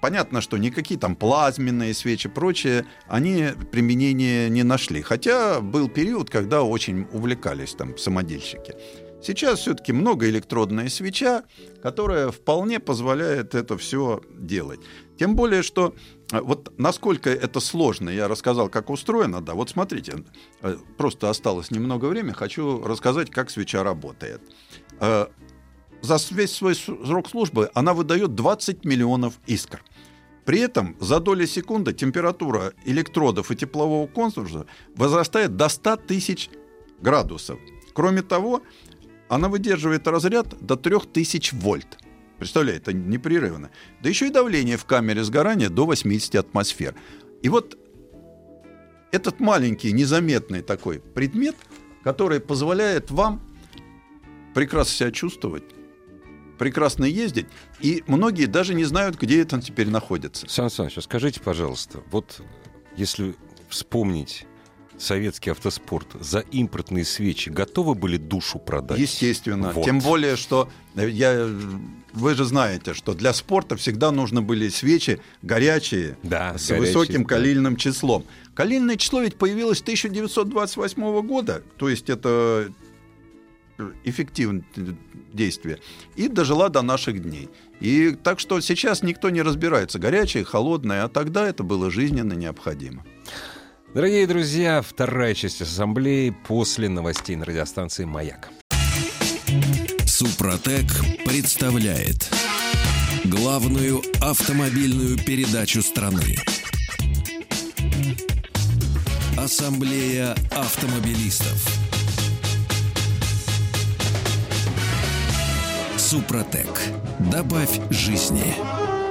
Понятно, что никакие там плазменные свечи и прочее, они применения не нашли. Хотя был период, когда очень увлекались там самодельщики. Сейчас все-таки многоэлектродная свеча, которая вполне позволяет это все делать. Тем более, что вот насколько это сложно, я рассказал, как устроено, да, вот смотрите, э, просто осталось немного времени, хочу рассказать, как свеча работает. Э, За весь свой срок службы она выдает 20 миллионов искр. При этом за доли секунды температура электродов и теплового контура возрастает до 100 тысяч градусов. Кроме того, она выдерживает разряд до 3000 вольт. Представляете, это непрерывно. Да еще и давление в камере сгорания до 80 атмосфер. И вот этот маленький, незаметный такой предмет, который позволяет вам прекрасно себя чувствовать, прекрасно ездить, и многие даже не знают, где это теперь находится. Сан Саныч, а скажите, пожалуйста, вот если вспомнить советский автоспорт за импортные свечи готовы были душу продать? Естественно. Вот. Тем более, что э, я, вы же знаете, что для спорта всегда нужны были свечи горячие, Да, с горячие, высоким да. калильным числом. Калильное число ведь появилось 1928 года, то есть это эффективное действие, и дожила до наших дней. И так что сейчас никто не разбирается, горячее, холодное, а тогда это было жизненно необходимо. Дорогие друзья, вторая часть ассамблеи после новостей на радиостанции «Маяк». Супротек представляет главную автомобильную передачу страны. Ассамблея автомобилистов. Супротек. Добавь жизни.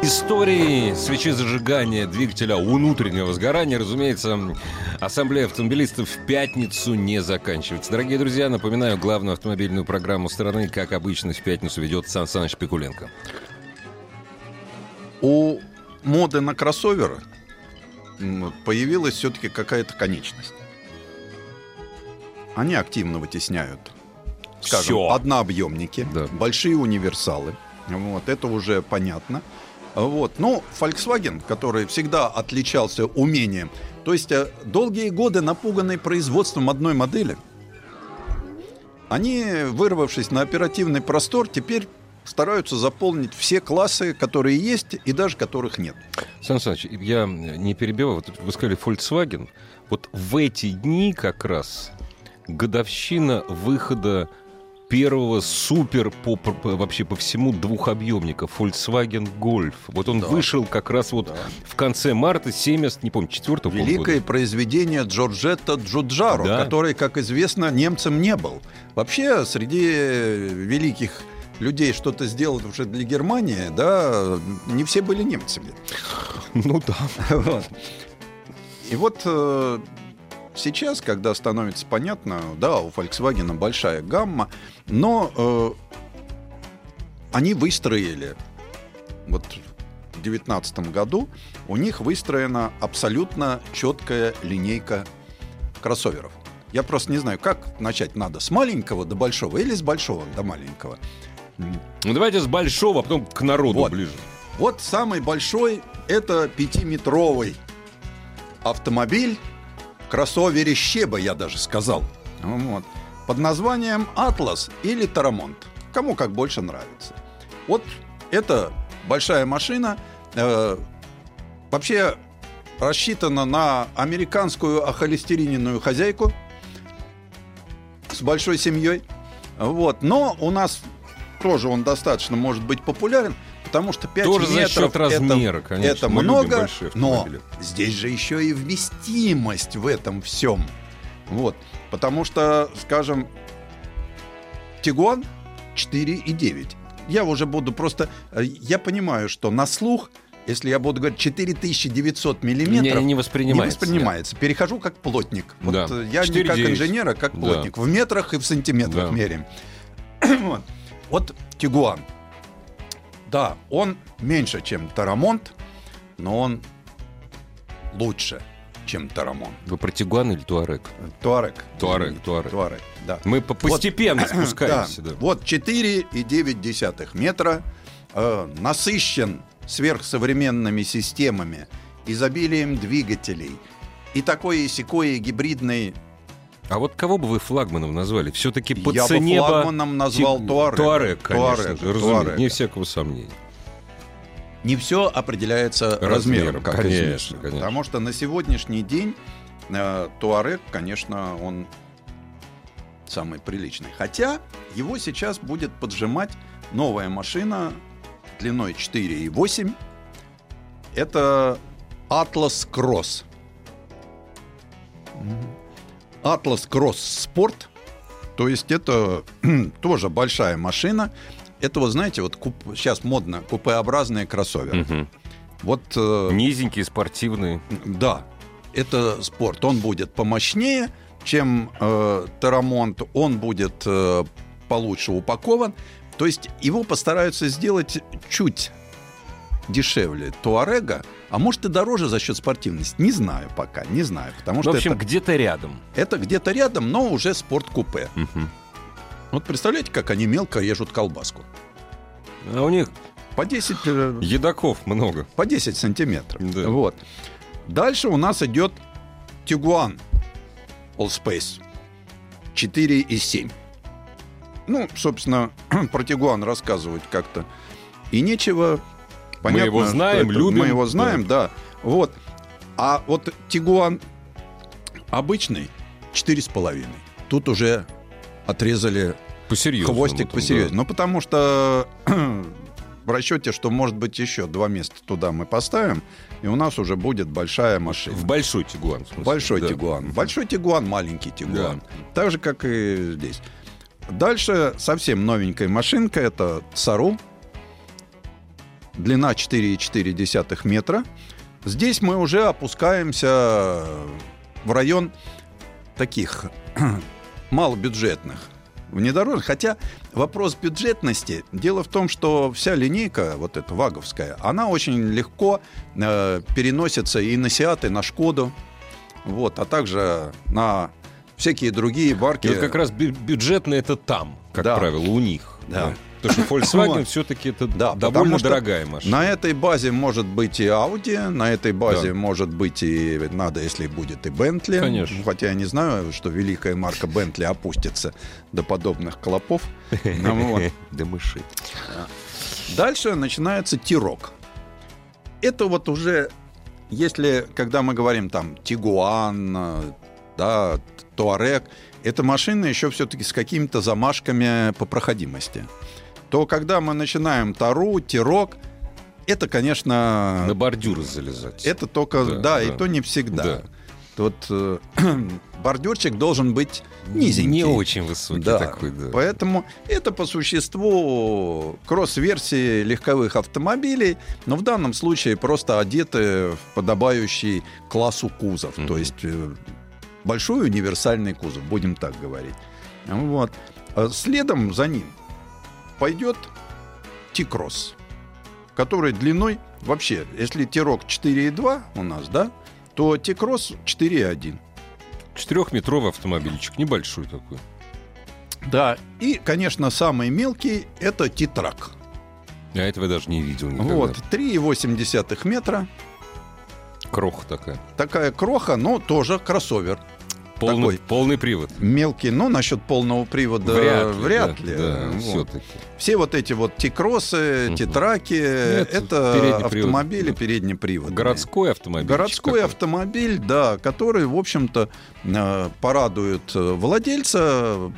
Истории свечи зажигания двигателя внутреннего сгорания, разумеется, Ассамблея автомобилистов в пятницу не заканчивается. Дорогие друзья, напоминаю, главную автомобильную программу страны, как обычно, в пятницу ведет Сан Саныч Пикуленко. У моды на кроссоверы появилась все-таки какая-то конечность. Они активно вытесняют, скажем, Всё. однообъемники, Да. большие универсалы. Вот, это уже понятно. Вот. Ну, Volkswagen, который всегда отличался умением, то есть э, долгие годы напуганный производством одной модели, они, вырвавшись на оперативный простор, теперь стараются заполнить все классы, которые есть, и даже которых нет. Сан Саныч, я не перебиваю, вот вы сказали Volkswagen. Вот в эти дни как раз годовщина выхода первого супер по, по- вообще по всему двухобъемника Volkswagen Golf. Вот он Да. вышел как раз вот Да. в конце марта 70, не помню, 4 Великое произведение Джорджетто Джуджаро, Да. который, как известно, немцем не был. Вообще, среди великих людей что-то сделать уже для Германии, да, не все были немцами. Ну да. Вот. И вот э, сейчас, когда становится понятно, да, у Volkswagen большая гамма, но э, они выстроили вот 2019 году у них выстроена абсолютно четкая линейка кроссоверов. Я просто не знаю, как начать надо, с маленького до большого или с большого до маленького. Ну давайте с большого, а потом к народу Вот. ближе. Вот самый большой это пятиметровый автомобиль, кроссоверище бы я даже сказал. Вот. Под названием Атлас или Тарамонт. Кому как больше нравится. Вот это большая машина. э, вообще рассчитана на американскую ахолестериненную хозяйку с большой семьей. Вот. Но у нас тоже он достаточно может быть популярен, потому что 5 Тоже за метров счет это- размера, конечно. это Мы любим много, но здесь же еще и вместимость в этом всем. Вот. Потому что, скажем, Тигуан 4,9. Я уже буду просто... э, Я понимаю, что на слух, если я буду говорить 4900 миллиметров, Не, не воспринимается. не воспринимается. Перехожу как плотник. Вот, Да. э, я не как 4,9. инженер, а как Да. плотник. В метрах и в сантиметрах Да. меряем. вот. вот Тигуан. Да, он меньше, чем Тарамонт, но он лучше, чем Тарамонт. Вы про Тигуан или Туарек? Туарек. Туарек, Туарек. Туарек, да. Мы по- постепенно спускаемся. Да. да. Вот 4,9 метра, э, насыщен сверхсовременными системами, изобилием двигателей и такой и сякой гибридный А вот кого бы вы флагманом назвали? Все-таки по Я бы цене бы- флагманом назвал Ти- Туарек. Туарек, конечно Туарек, же, разумеется, не всякого сомнения. не все определяется Размером, размером, как конечно, известно. конечно. Потому что на сегодняшний день э, Туарек, конечно, он самый приличный. Хотя его сейчас будет поджимать новая машина длиной 4,8. Это Atlas Cross. Atlas Cross Sport. То есть это тоже большая машина. Это, вот знаете, вот куп- сейчас модно купеобразные кроссоверы. Мгм. Вот э, Низенькие, спортивные. да, это спорт. Он будет помощнее, чем э, Тарамонт. Он будет э, получше упакован. То есть его постараются сделать чуть дешевле Туарега, а может и дороже за счет спортивности. Не знаю пока, не знаю. Потому что в общем, это, где-то рядом. это где-то рядом, но уже спорт-купе. Мгм. Вот представляете, как они мелко режут колбаску. А у них По 10, э, едоков много. по 10 сантиметров. Да. Вот. Дальше у нас идет Тигуан Allspace 4,7. Ну, собственно, про Тигуан рассказывать как-то и нечего. Понятно, его что знаем, это- любим. Мы его знаем, да. Вот. А вот Тигуан обычный 4,5. Тут уже отрезали Посерьезному. хвостик там, посерьезнее. да. Ну, потому что в расчете, что, может быть, еще два места туда мы поставим, и у нас уже будет большая машина. В большой Тигуан. в смысле. Большой Да. Тигуан. Большой Тигуан, маленький Тигуан. Так же, как и здесь. Дальше совсем новенькая машинка. Это Сару. Длина 4,4 метра. Здесь мы уже опускаемся в район таких малобюджетных внедорожных. Хотя вопрос бюджетности. Дело в том, что вся линейка, вот эта ваговская, она очень легко э, переносится и на Сиат, и на Шкоду. Вот, а также на всякие другие марки. И вот как раз бю- бюджетно это там, как Да. правило, у них. Да. Потому что Volkswagen все-таки это Да, довольно дорогая машина. На этой базе может быть и Audi, на этой базе Да. может быть и надо, если будет и Bentley. Конечно. Хотя я не знаю, что великая марка Bentley опустится до подобных клопов. Ну. Да мыши. Дальше начинается Тирок. Это вот уже, если, когда мы говорим там Тигуан, да, Туарек, это машины еще все-таки с какими-то замашками по проходимости. То когда мы начинаем Тару, Тирок, это, конечно, На бордюры залезать. это только, Да, да, да. и то не всегда. Да. Вот э, бордюрчик должен быть низенький. Не очень высокий Да, такой, да. Поэтому это по существу кросс-версии легковых автомобилей, но в данном случае просто одеты в подобающий классу кузов. Мгм. То есть э, большой универсальный кузов, будем так говорить. Вот. А Следом за ним пойдет T-Cross. который длиной вообще, если Тирок 4,2 у нас, да, то Тикросс 4,1. Четырехметровый автомобильчик, небольшой такой. Да, и, конечно, самый мелкий — это Титрак. Я этого даже не видел никогда. Вот, 3,8 метра. Кроха такая. Такая кроха, но тоже кроссовер. Полный, Такой. полный привод. Мелкий, но насчет полного привода вряд ли. да, да, Вот. все-таки. Все вот эти вот тикросы, Мгм. титраки, Нет, это передний привод. автомобили Да. переднеприводные. Городской автомобиль. Городской автомобиль, да, который, в общем-то, э, порадует э, владельца.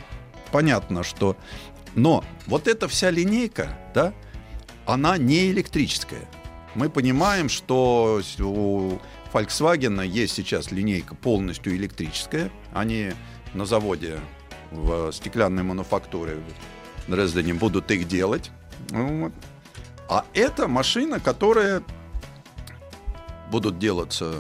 Понятно, что... Но вот эта вся линейка, да, она не электрическая. Мы понимаем, что у Volkswagen есть сейчас линейка полностью электрическая. Они на заводе в стеклянной мануфактуре в Дрездене будут их делать. Вот. А это машина, которая будут делаться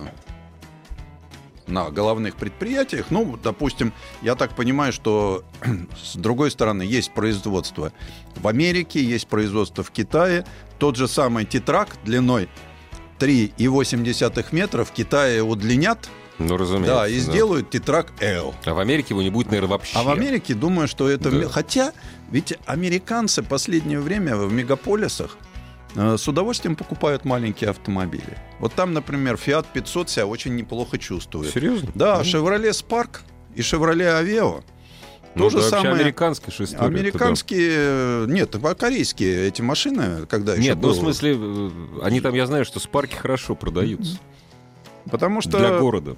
на головных предприятиях. Ну, допустим, я так понимаю, что с другой стороны есть производство в Америке, есть производство в Китае. Тот же самый тетрак длиной 3,8 метра в Китае удлинят, Ну, разумеется. да, и сделают тетрак L. А в Америке его не будет, наверное, вообще. А в Америке, думаю, что это... Да. Хотя, ведь американцы последнее время в мегаполисах э, с удовольствием покупают маленькие автомобили. Вот там, например, Fiat 500 себя очень неплохо чувствует. Серьезно? Да, Ну, Chevrolet Spark и Chevrolet Aveo. Ну, то же самое- американская же история. Американские, э, нет, а корейские эти машины, когда это еще. Нет, ну, в смысле, э, они там, я знаю, что спарки хорошо продаются. потому что Для города.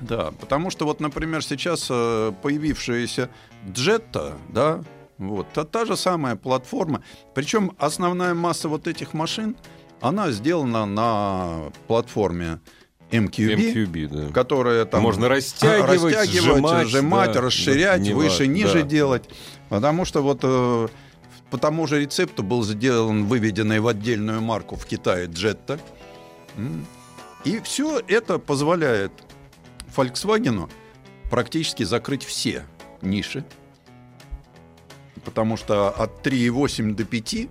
Да, потому что вот, например, сейчас э, появившаяся Jetta, да, вот, та, та же самая платформа. Причем основная масса вот этих машин, она сделана на платформе MQB, MQB, да. которая там Можно растягивать, растягивать, сжимать, да, расширять, да, не выше, важно, ниже да. делать. Потому что вот э, по тому же рецепту был сделан выведенный в отдельную марку в Китае. М. И все это позволяет Volkswagen практически закрыть все ниши. Потому что от 3,8 до 5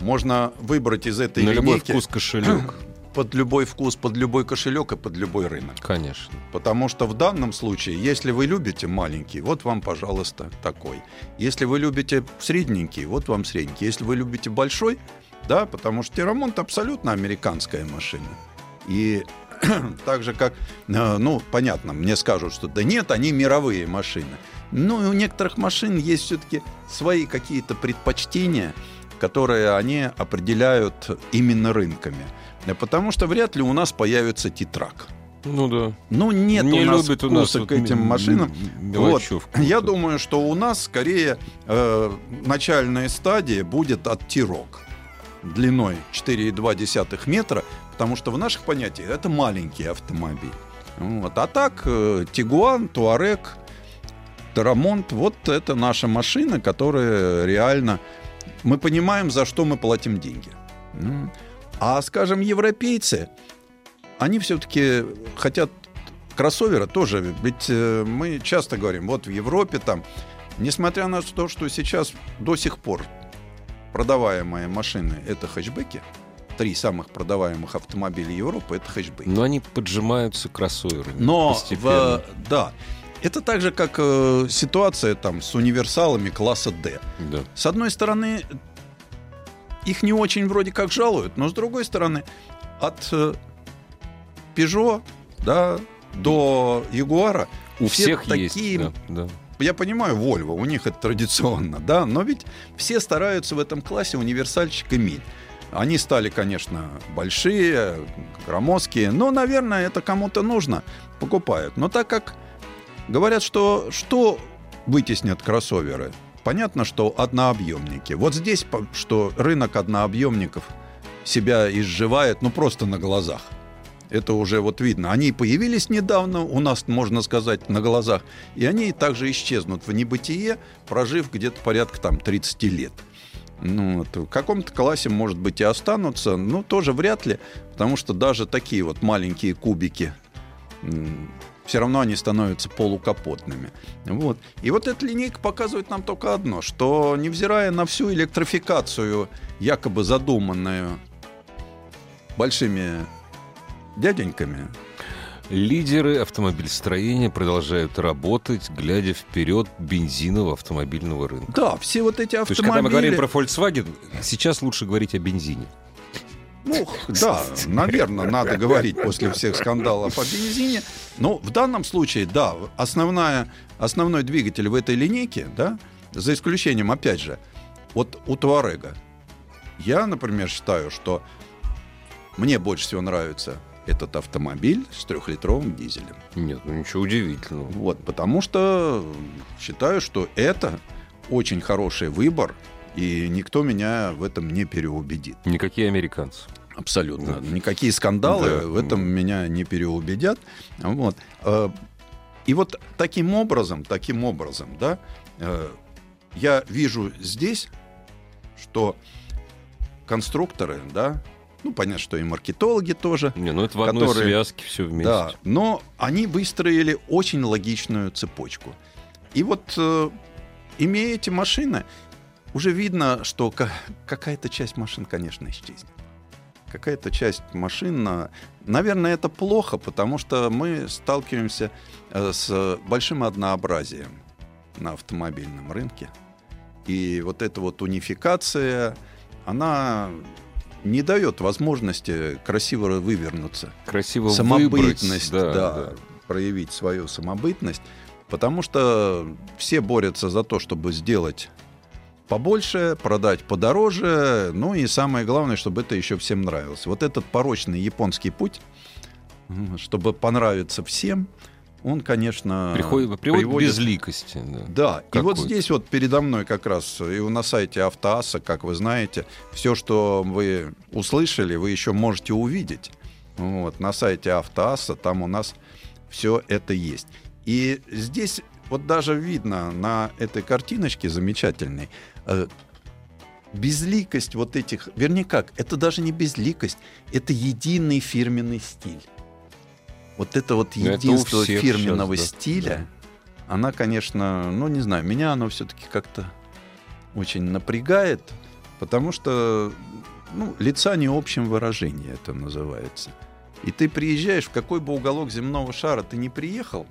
можно выбрать из этой На любой линейки вкус кошелек. Под любой вкус, под любой кошелек и под любой рынок. Конечно. Потому что в данном случае, если вы любите маленький, вот вам, пожалуйста, такой. Если вы любите средненький, вот вам средненький. Если вы любите большой, да, потому что Тирамонт абсолютно американская машина. И так же как, э, ну, понятно, мне скажут, что да нет, они мировые машины. Но и у некоторых машин есть все-таки свои какие-то предпочтения, которые они определяют именно рынками. Потому что вряд ли у нас появится титрак. Ну да. Ну, нет не у нас любит у нас вкуса вот к этим машинам. Вот. Я думаю, что у нас скорее э, начальная стадия будет от Тирок длиной 4,2 метра, потому что в наших понятиях это маленький автомобиль. Вот. А так э, Тигуан, Туарек, Тарамонт, вот это наша машина, которая реально... Мы понимаем, за что мы платим деньги. А, скажем, европейцы, они все-таки хотят кроссовера тоже. Ведь э, мы часто говорим, вот в Европе там, несмотря на то, что сейчас до сих пор продаваемые машины это хэтчбеки, три самых продаваемых автомобиля Европы это хэтчбеки. Но они поджимаются кроссоверами. Но постепенно. в, да, это так же, как э, ситуация там с универсалами класса D. Да. С одной стороны, их не очень вроде как жалуют, но с другой стороны, от э, Peugeot да, до Ягуара У все всех такие есть. Да, да. я понимаю, Volvo, у них это традиционно, да, но ведь все стараются в этом классе универсальчик иметь. Они стали, конечно, большие, громоздкие, но, наверное, это кому-то нужно, покупают. Но так как говорят, что что вытеснят кроссоверы, понятно, что однообъемники. Вот здесь, что рынок однообъемников себя изживает, ну, просто на глазах. Это уже вот видно. Они появились недавно, у нас, можно сказать, на глазах, и они также исчезнут в небытие, прожив где-то порядка там 30 лет. Ну, вот, в каком-то классе, может быть, и останутся, но тоже вряд ли, потому что даже такие вот маленькие кубики все равно они становятся полукапотными. Вот. И вот эта линейка показывает нам только одно, что невзирая на всю электрификацию, якобы задуманную большими дяденьками, Лидеры автомобильстроения продолжают работать, глядя вперед бензинового автомобильного рынка. Да, все вот эти автомобили... То есть, когда мы говорим про Volkswagen, сейчас лучше говорить о бензине. Ну, да, наверное, надо говорить после всех скандалов о бензине. Но в данном случае, да, основная, основной двигатель в этой линейке, да, за исключением, опять же, вот у Туарега. Я, например, считаю, что мне больше всего нравится этот автомобиль с трехлитровым дизелем. Нет, ну ничего удивительного. Вот, потому что считаю, что это очень хороший выбор, и никто меня в этом не переубедит. Никакие американцы. Абсолютно. Да. Никакие скандалы да. в этом меня не переубедят. Вот. Э, и вот таким образом, таким образом, да, э, я вижу здесь, что конструкторы, да, ну, понятно, что и маркетологи тоже. Не, ну это в одной которые, связке все вместе. Да, но они выстроили очень логичную цепочку. И вот, э, имея эти машины, уже видно, что какая-то часть машин, конечно, исчезнет. Какая-то часть машин, наверное, это плохо, потому что мы сталкиваемся э, с большим однообразием на автомобильном рынке. И вот эта вот унификация, она не дает возможности красиво вывернуться. Красиво Самобытность, выбрать, да, да, да. проявить свою самобытность. Потому что все борются за то, чтобы сделать побольше, продать подороже, ну и самое главное, чтобы это еще всем нравилось. Вот этот порочный японский путь, чтобы понравиться всем, он, конечно, Приходит, приводит, приводит... к безликости. Да, да. и вот здесь вот передо мной как раз, и на сайте Автоаса, как вы знаете, все, что вы услышали, вы еще можете увидеть. Вот, на сайте Автоаса там у нас все это есть. И здесь вот даже видно на этой картиночке замечательной, э, безликость вот этих, вернее как, это даже не безликость, это единый фирменный стиль вот это вот ну, единство это фирменного сейчас, да. стиля, да. она, конечно, ну не знаю, меня оно все-таки как-то очень напрягает, потому что ну, лица не общем выражении это называется. И ты приезжаешь в какой бы уголок земного шара ты не приехал,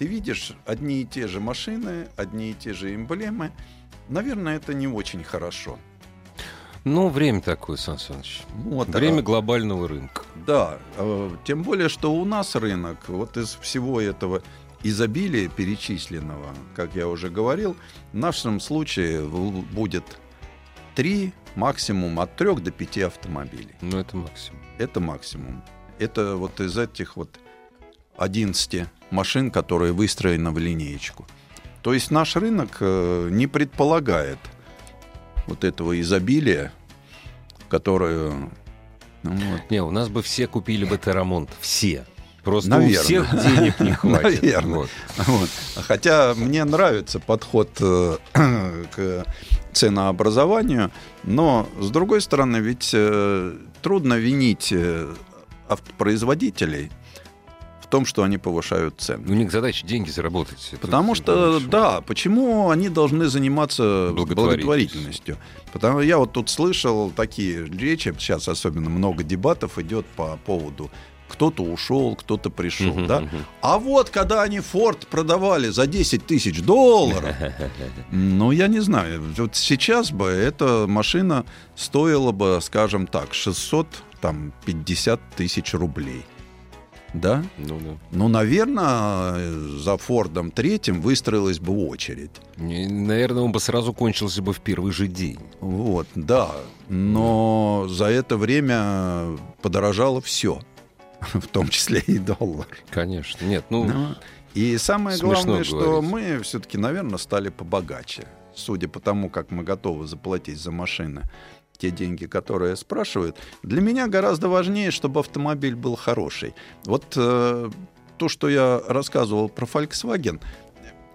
ты видишь одни и те же машины, одни и те же эмблемы. Наверное, это не очень хорошо. Ну, время такое, Сан Саныч. Вот, время а, глобального рынка. Да, а, тем более, что у нас рынок, вот из всего этого изобилия перечисленного, как я уже говорил, в нашем случае будет три, максимум от трех до пяти автомобилей. Ну, это максимум. Это максимум. Это вот из этих вот 11 машин, которые выстроены в линеечку. То есть наш рынок э, не предполагает вот этого изобилия, которое... Ну, вот. Не, у нас бы все купили бы Терамонт. Все. Просто Наверное. у всех денег не хватит. Наверное. Вот. Вот. Хотя мне нравится подход э, к ценообразованию, но, с другой стороны, ведь э, трудно винить производителей том, что они повышают цены. У них задача деньги заработать. Потому что, да, почему они должны заниматься благотворительностью? Потому что я вот тут слышал такие речи, сейчас особенно много дебатов идет по поводу кто-то ушел, кто-то пришел, uh-huh, да. Uh-huh. А вот когда они Форд продавали за 10 тысяч долларов, ну, я не знаю, вот сейчас бы эта машина стоила бы, скажем так, 650 тысяч рублей. Да? Ну, да. Ну, наверное, за Фордом третьим выстроилась бы очередь. наверное, он бы сразу кончился бы в первый же день. Вот, да. Но за это время подорожало все. В том числе и доллар. Конечно. Нет, ну... Но... И самое главное, говорить. что мы все-таки, наверное, стали побогаче. Судя по тому, как мы готовы заплатить за машины те деньги, которые спрашивают. Для меня гораздо важнее, чтобы автомобиль был хороший. Вот э, то, что я рассказывал про Volkswagen,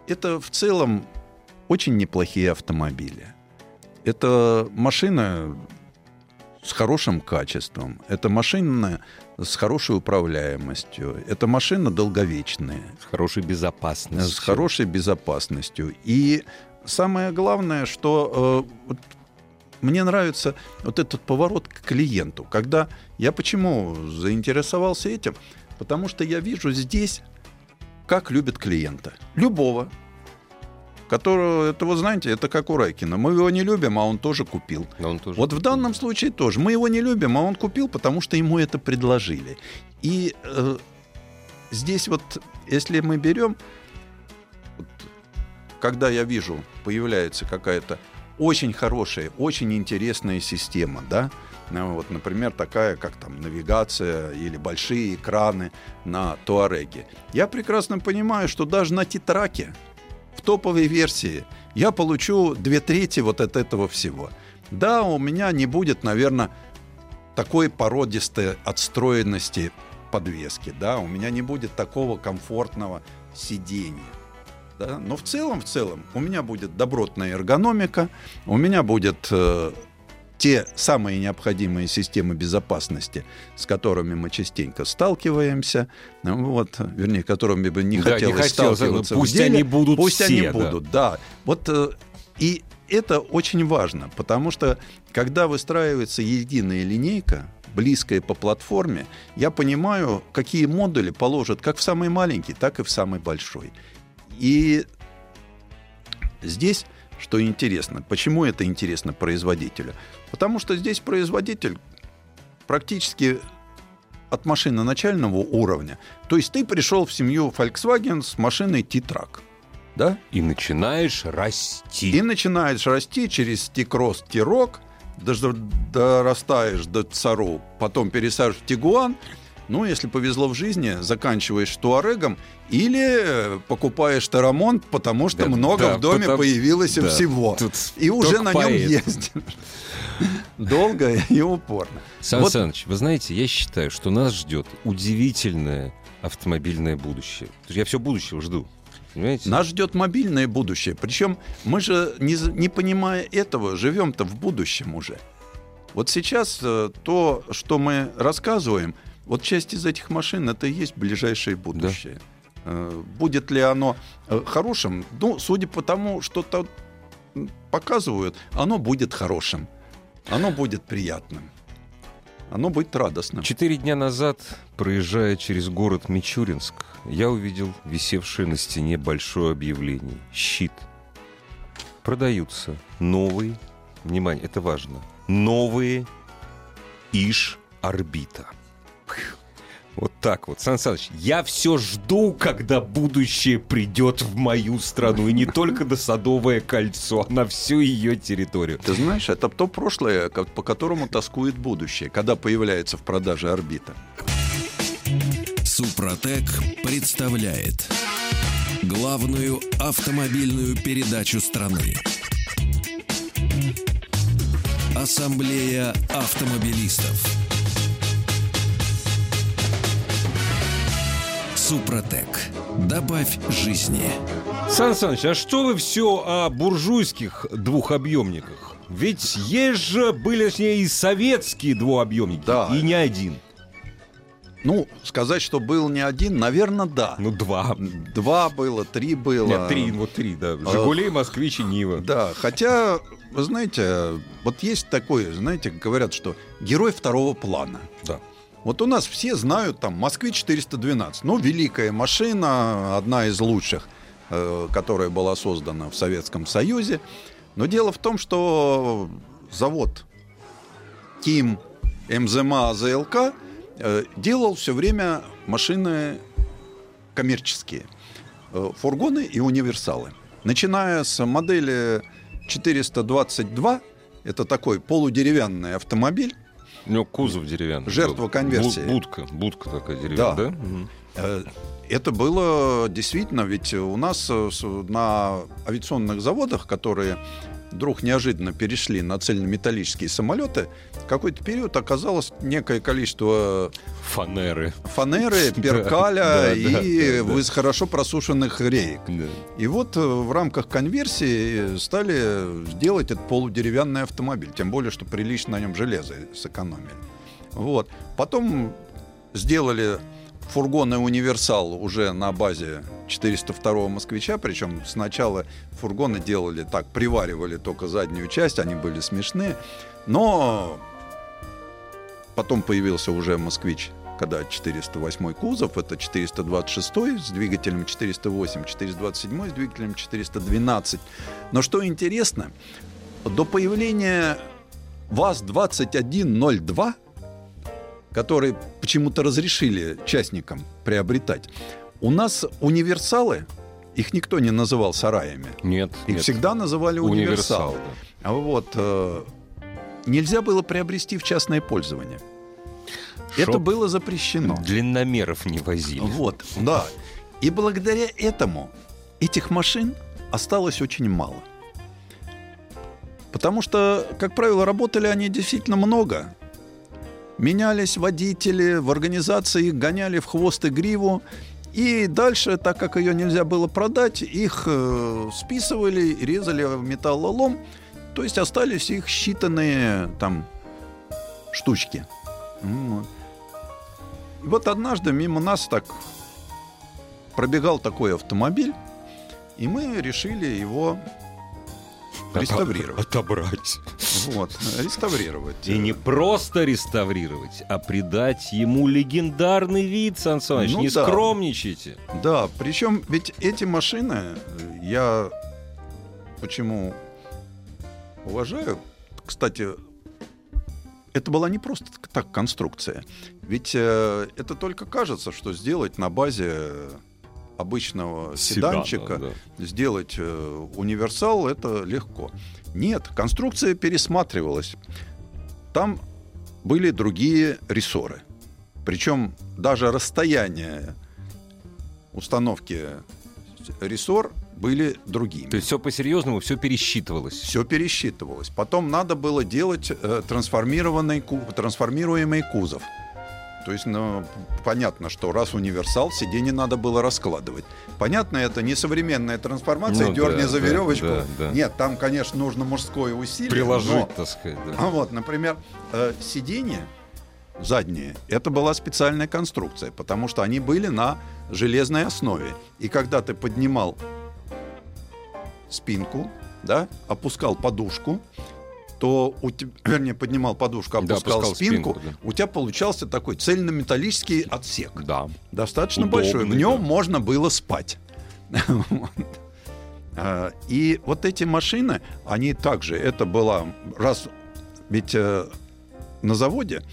это в целом очень неплохие автомобили. Это машина с хорошим качеством, это машина с хорошей управляемостью, это машина долговечная. С хорошей безопасностью. С хорошей безопасностью. И самое главное, что э, мне нравится вот этот поворот к клиенту. Когда я почему заинтересовался этим? Потому что я вижу здесь, как любят клиента. Любого которого, это вы знаете, это как у Райкина. Мы его не любим, а он тоже купил. Но он тоже вот в данном случае тоже. Мы его не любим, а он купил, потому что ему это предложили. И э, здесь вот, если мы берем, вот, когда я вижу, появляется какая-то очень хорошая, очень интересная система, да, ну, вот, например, такая, как там навигация или большие экраны на Туареге. Я прекрасно понимаю, что даже на Титраке в топовой версии я получу две трети вот от этого всего. Да, у меня не будет, наверное, такой породистой отстроенности подвески, да, у меня не будет такого комфортного сидения. Да? Но в целом, в целом, у меня будет добротная эргономика, у меня будет э, те самые необходимые системы безопасности, с которыми мы частенько сталкиваемся, вот, вернее, которыми бы не да, хотелось, не хотелось сталкиваться. Пусть деле, они будут Пусть все, они да. будут, да. Вот, э, и это очень важно, потому что когда выстраивается единая линейка, близкая по платформе, я понимаю, какие модули положат как в самый маленький, так и в самый большой. И здесь что интересно. Почему это интересно производителю? Потому что здесь производитель практически от машины начального уровня. То есть ты пришел в семью Volkswagen с машиной T-Track. Да? И начинаешь расти. И начинаешь расти через T-Cross, T-Rock, дорастаешь до Цару, потом пересаживаешь в Тигуан, ну, если повезло в жизни, заканчиваешь туарегом или покупаешь тарамонт, потому что да, много да, в доме потому... появилось да, всего. И уже на нем ездишь. Долго и упорно. Сан вот. Саныч, вы знаете, я считаю, что нас ждет удивительное автомобильное будущее. Я все будущего жду. Понимаете? Нас ждет мобильное будущее. Причем мы же, не, не понимая этого, живем-то в будущем уже. Вот сейчас э, то, что мы рассказываем, вот часть из этих машин это и есть ближайшее будущее. Да. Э, будет ли оно э, хорошим? Ну, судя по тому, что то показывают, оно будет хорошим. Оно будет приятным. Оно будет радостным. Четыре дня назад, проезжая через город Мичуринск, я увидел висевшее на стене большое объявление. Щит. Продаются новые, внимание, это важно, новые Иш-орбита. Вот так вот. Сан Саныч, я все жду, когда будущее придет в мою страну. И не только до Садовое кольцо, а на всю ее территорию. Ты знаешь, это то прошлое, по которому тоскует будущее, когда появляется в продаже орбита. Супротек представляет главную автомобильную передачу страны. Ассамблея автомобилистов. Супротек. Добавь жизни. Сан Саныч, а что вы все о буржуйских двухобъемниках? Ведь есть же были, точнее, и советские двухобъемники, да. и не один. Ну, сказать, что был не один, наверное, да. Ну, два. Два было, три было. Нет, три, вот три, да. «Жигули», «Москвич» и «Нива». Да, хотя, вы знаете, вот есть такое, знаете, говорят, что герой второго плана. Да. Вот у нас все знают там Москвич-412. Ну, великая машина, одна из лучших, э, которая была создана в Советском Союзе. Но дело в том, что завод Ким МЗМА АЗЛК э, делал все время машины коммерческие. Э, фургоны и универсалы. Начиная с модели 422, это такой полудеревянный автомобиль, у него кузов деревянный. Жертва конверсии. Будка, будка такая деревянная, да? да? Это было действительно, ведь у нас э, на авиационных заводах, которые вдруг неожиданно перешли на цельнометаллические самолеты, в какой-то период оказалось некое количество Фанеры. фанеры, перкаля и из хорошо просушенных реек. И вот э, в рамках конверсии стали делать этот полудеревянный автомобиль, тем более, что прилично на нем железо сэкономили. Вот. Потом сделали фургоны «Универсал» уже на базе 402 «Москвича», причем сначала фургоны делали так, приваривали только заднюю часть, они были смешные, но потом появился уже «Москвич», когда 408 кузов, это 426 с двигателем 408, 427 с двигателем 412. Но что интересно, до появления ВАЗ-2102 который почему-то разрешили частникам приобретать. У нас универсалы, их никто не называл сараями. Нет, Их нет. всегда называли универсал. Универсал, А вот э, нельзя было приобрести в частное пользование. Это Чтоб было запрещено. Длинномеров не возили. Вот, да. И благодаря этому этих машин осталось очень мало. Потому что, как правило, работали они действительно много. Менялись водители, в организации их гоняли в хвост и гриву. И дальше, так как ее нельзя было продать, их э, списывали, резали в металлолом. То есть остались их считанные там штучки. Вот. Вот однажды мимо нас так пробегал такой автомобиль, и мы решили его реставрировать. Отобрать. Вот, реставрировать. И не просто реставрировать, а придать ему легендарный вид, Сан Саныч. Ну не да. скромничайте. Да, причем ведь эти машины э, я почему уважаю. Кстати, это была не просто так конструкция. Ведь э, это только кажется, что сделать на базе обычного Седана, седанчика, да. сделать э, универсал, это легко. Нет, конструкция пересматривалась. Там были другие рессоры. Причем даже расстояние установки рессор были другими. То есть все по-серьезному, все пересчитывалось. Все пересчитывалось. Потом надо было делать э, трансформированный, трансформируемый кузов. То есть, ну, понятно, что раз универсал, сиденье надо было раскладывать. Понятно, это не современная трансформация, Ну дерни да, за да, веревочку. да, да. Нет, там, конечно, нужно мужское усилие. Приложить, но- так сказать. да. а вот, например, э, сиденья задние, это была специальная конструкция, потому что они были на железной основе. И когда ты поднимал спинку, да, опускал подушку, то у тебя, вернее, поднимал подушку, Да, опускал, опускал спинку, спинку, да. у тебя получался такой цельнометаллический отсек. Да. Достаточно Удобный, большой. В нем да. можно было спать. А, И вот эти машины, они также, это была, раз, ведь э, на заводе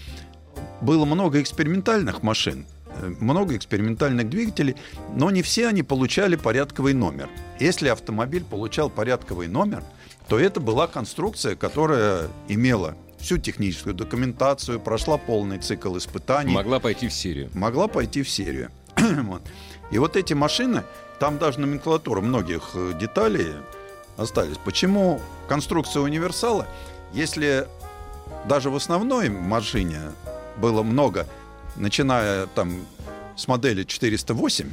было много экспериментальных машин, э, много экспериментальных двигателей, но не все они получали порядковый номер. Если автомобиль получал порядковый номер, то это была конструкция, которая имела всю техническую документацию, прошла полный цикл испытаний Могла пойти в серию. могла пойти в серию. Вот. И вот эти машины, там даже номенклатура многих э, деталей остались. Почему конструкция универсала, если даже в основной машине было много, начиная там с модели 408,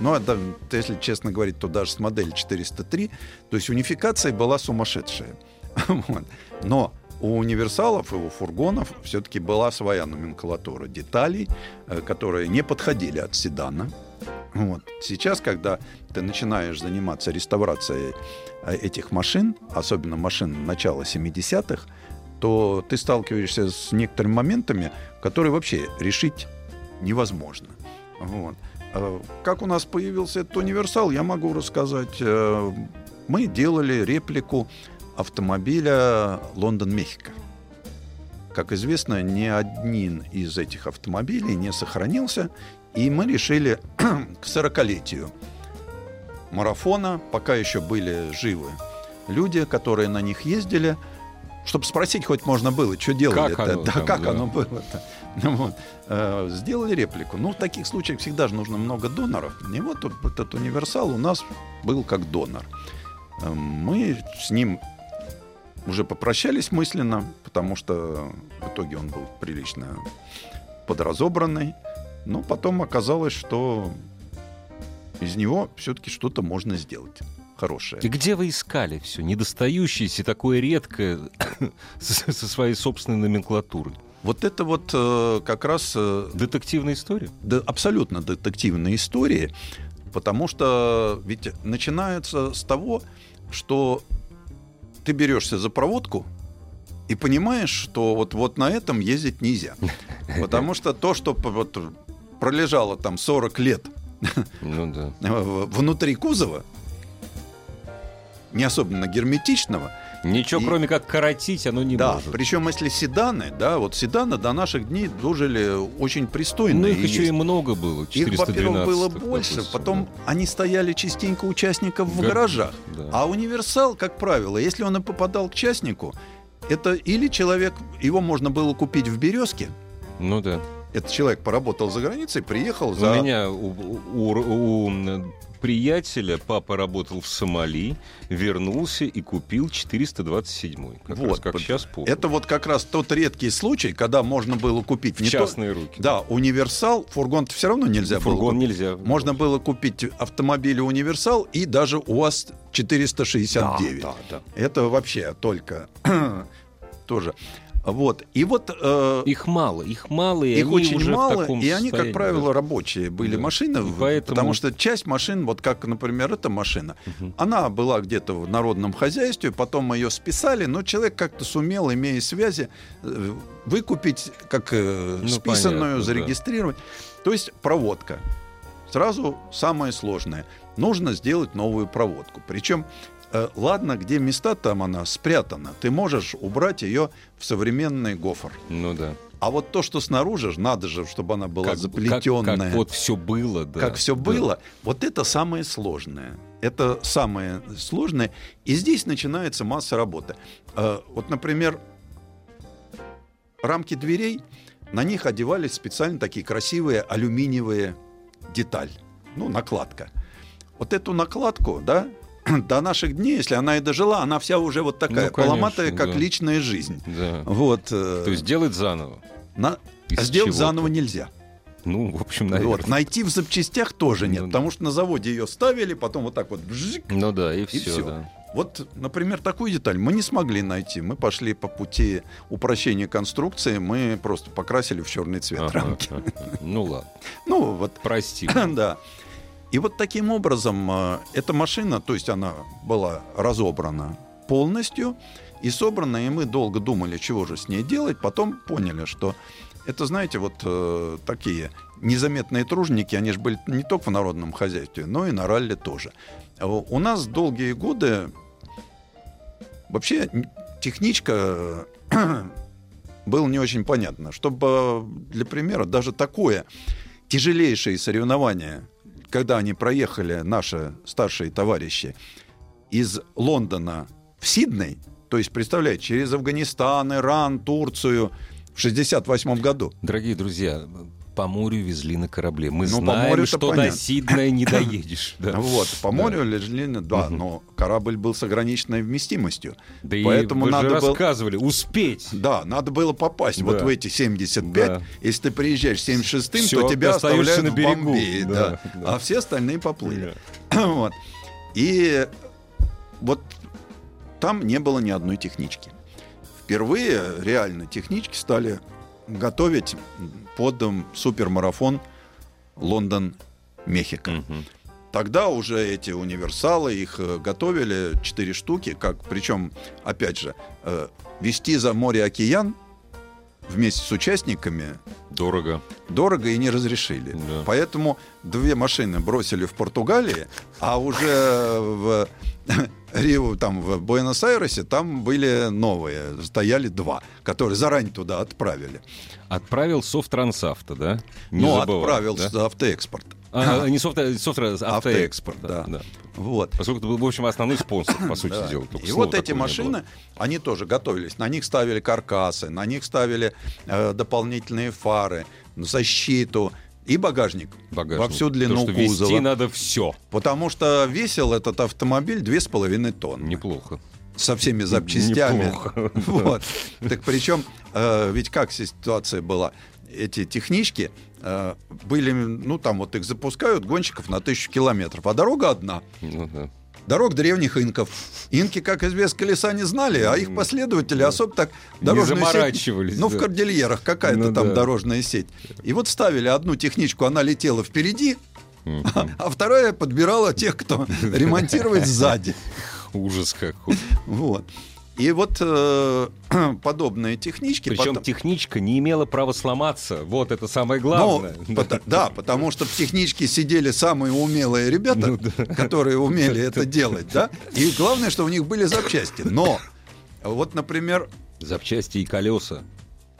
ну, это, если честно говорить, то даже с модели 403, то есть унификация была сумасшедшая. Вот. Но у универсалов и у фургонов все-таки была своя номенклатура деталей, э, которые не подходили от седана. Вот. Сейчас, когда ты начинаешь заниматься реставрацией э, этих машин, особенно машин начала 70-х, то ты сталкиваешься с некоторыми моментами, которые вообще решить невозможно. Вот. Э, Как у нас появился этот универсал, я могу рассказать. Э, Мы делали реплику автомобиля Лондон-Мехико. Как известно, ни один из этих автомобилей не сохранился, и мы решили к 40-летию марафона, пока еще были живы люди, которые на них ездили, чтобы спросить хоть можно было, что делали Как оно да, там, как да. оно было-то. Вот. Э, Сделали реплику. Ну, в таких случаях всегда же нужно много доноров. И вот этот универсал у нас был как донор. Э, Мы с ним уже попрощались мысленно, потому что в итоге он был прилично подразобранный. Но потом оказалось, что из него все-таки что-то можно сделать хорошее. И где вы искали все недостающееся, такое редкое, со своей собственной номенклатурой? Вот это вот э, как раз... Э, детективная история? Да, абсолютно детективная история, потому что ведь начинается с того, что ты берешься за проводку и понимаешь, что вот, вот на этом ездить нельзя. Потому что то, что вот пролежало там 40 лет ну, да. внутри кузова, не особенно герметичного, Ничего, и... кроме как коротить, оно не да, может. Причем, если седаны, да, вот седаны до наших дней дожили очень пристойно. Ну, их еще есть. и много было. Их, во-первых, было больше, допустим, потом да. они стояли частенько у частников в гаражах. Да. А универсал, как правило, если он и попадал к частнику, это или человек, его можно было купить в березке. Ну да. Этот человек поработал за границей, приехал за... У меня у, у, у приятеля папа работал в Сомали, вернулся и купил 427-й. Как вот, раз как сейчас помню. Это вот как раз тот редкий случай, когда можно было купить... В не частные то... руки. Да, универсал, фургон все равно нельзя Фургон было. нельзя. Можно было купить автомобиль универсал и даже УАЗ 469. Да, да, да. Это вообще только тоже. Вот. И вот... Э, их мало, их мало, и их они очень уже мало, в таком и они, как правило, да. рабочие были да. машины, и поэтому... потому что часть машин, вот как, например, эта машина, угу. она была где-то в народном хозяйстве, потом ее списали, но человек как-то сумел, имея связи, э, выкупить как э, ну, списанную, понятно, зарегистрировать. Да. То есть проводка. Сразу самое сложное. Нужно сделать новую проводку. Причем ладно, где места там она спрятана, ты можешь убрать ее в современный гофр. Ну да. А вот то, что снаружи, надо же, чтобы она была как, заплетенная. Как, как вот все было, да. Как все да. было. Вот это самое сложное. Это самое сложное. И здесь начинается масса работы. Э, вот, например, рамки дверей, на них одевались специально такие красивые алюминиевые деталь. Ну, накладка. Вот эту накладку, да, до наших дней, если она и дожила, она вся уже вот такая, ну, конечно, поломатая, как да. личная жизнь. Да. Вот. Э, То есть делать заново? На... Сделать заново нельзя. Ну, в общем, наверное. Вот. Найти в запчастях тоже нет, ну, потому что на заводе ее ставили, потом вот так вот бжик, Ну да, и, и все. все. Да. Вот, например, такую деталь мы не смогли найти. Мы пошли по пути упрощения конструкции, мы просто покрасили в черный цвет рамки. Ну ладно. Ну вот. Прости. да. И вот таким образом э, эта машина, то есть она была разобрана полностью и собрана, и мы долго думали, чего же с ней делать, потом поняли, что это, знаете, вот э, такие незаметные тружники, они же были не только в народном хозяйстве, но и на ралли тоже. У нас долгие годы вообще техничка было не очень понятно. Чтобы, для примера, даже такое тяжелейшее соревнование когда они проехали, наши старшие товарищи, из Лондона в Сидней, то есть, представляете, через Афганистан, Иран, Турцию в 68 году. Дорогие друзья, по морю везли на корабле. Мы ну, знаем, что понятно. до Сиднея не доедешь. Да. Вот, по морю да. везли, да, но корабль был с ограниченной вместимостью. Да поэтому и вы надо же было... рассказывали, успеть. Да, надо было попасть да. вот в эти 75. Да. Если ты приезжаешь 76-м, то тебя оставляют на берегу. в Бомбее. Да, да. Да. А все остальные поплыли. Да. вот. И вот там не было ни одной технички. Впервые реально технички стали готовить под супермарафон Лондон-Мехико. Угу. Тогда уже эти универсалы, их э, готовили четыре штуки, как, причем, опять же, э, вести за море-океан вместе с участниками дорого. Дорого и не разрешили. Да. Поэтому две машины бросили в Португалии, а уже в Рио, там в Буэнос-Айресе, там были новые, стояли два, которые заранее туда отправили. Отправил Софтрансавто, да? Не ну, забывай, отправил да? автоэкспорт. А, а, не софт, софт, автоэкспорт, да. да. Вот. Поскольку это был, в общем, основной спонсор, по сути да. дела. И вот эти машины, они тоже готовились. На них ставили каркасы, на них ставили э, дополнительные фары, защиту и багажник, багажник. во всю длину То, что кузова. Вести надо все. Потому что весил этот автомобиль 2,5 тонны. Неплохо. со всеми запчастями. Неплохо. Вот. Так причем, э, ведь как ситуация была? Эти технички были, ну там вот их запускают, гонщиков на тысячу километров, а дорога одна. Ну да. Дорог древних инков. Инки, как известно, колеса не знали, а их последователи особо так Не дорожную сеть- заморачивались, Ну, в да. кордильерах какая-то Ну там да. дорожная сеть. И вот ставили одну техничку, она летела впереди, Мгм. а вторая подбирала тех, кто ремонтировать сзади. Ужас какой. Вот. И вот э, подобные технички... Причем потом- техничка не имела права сломаться. Вот это самое Ну, главное. пото- да, потому что в техничке сидели самые умелые ребята, Ну да. которые умели это делать, да. И главное, что у них были запчасти. Но вот, например, Запчасти и колеса.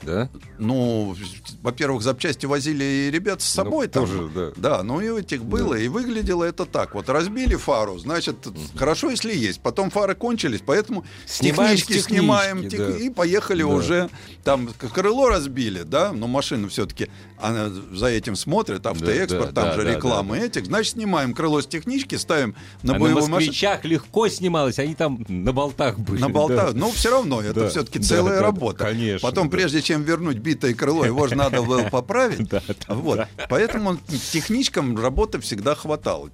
Да? ну, во-первых, запчасти возили и ребят с собой Ну, там. тоже, да. Да, ну и у этих было, и выглядело это так. Вот разбили фару, значит, хорошо, если есть. Потом фары кончились, поэтому Снимаем технички технички, снимаем да. тех- и поехали Да. уже. Там крыло разбили, да, но машина все-таки она за этим смотрит, автоэкспорт, да, там да, же да, реклама этих. Значит, снимаем крыло с технички, ставим на а на боевую машину. москвичах легко снималось, они там на болтах были. На болтах. да. Ну, все равно, это Да, все-таки да, целая да, да, работа. конечно, Потом, да. прежде чем вернуть битое крыло, его же надо было поправить. Да, да, Вот. Поэтому техничкам работы всегда хватало.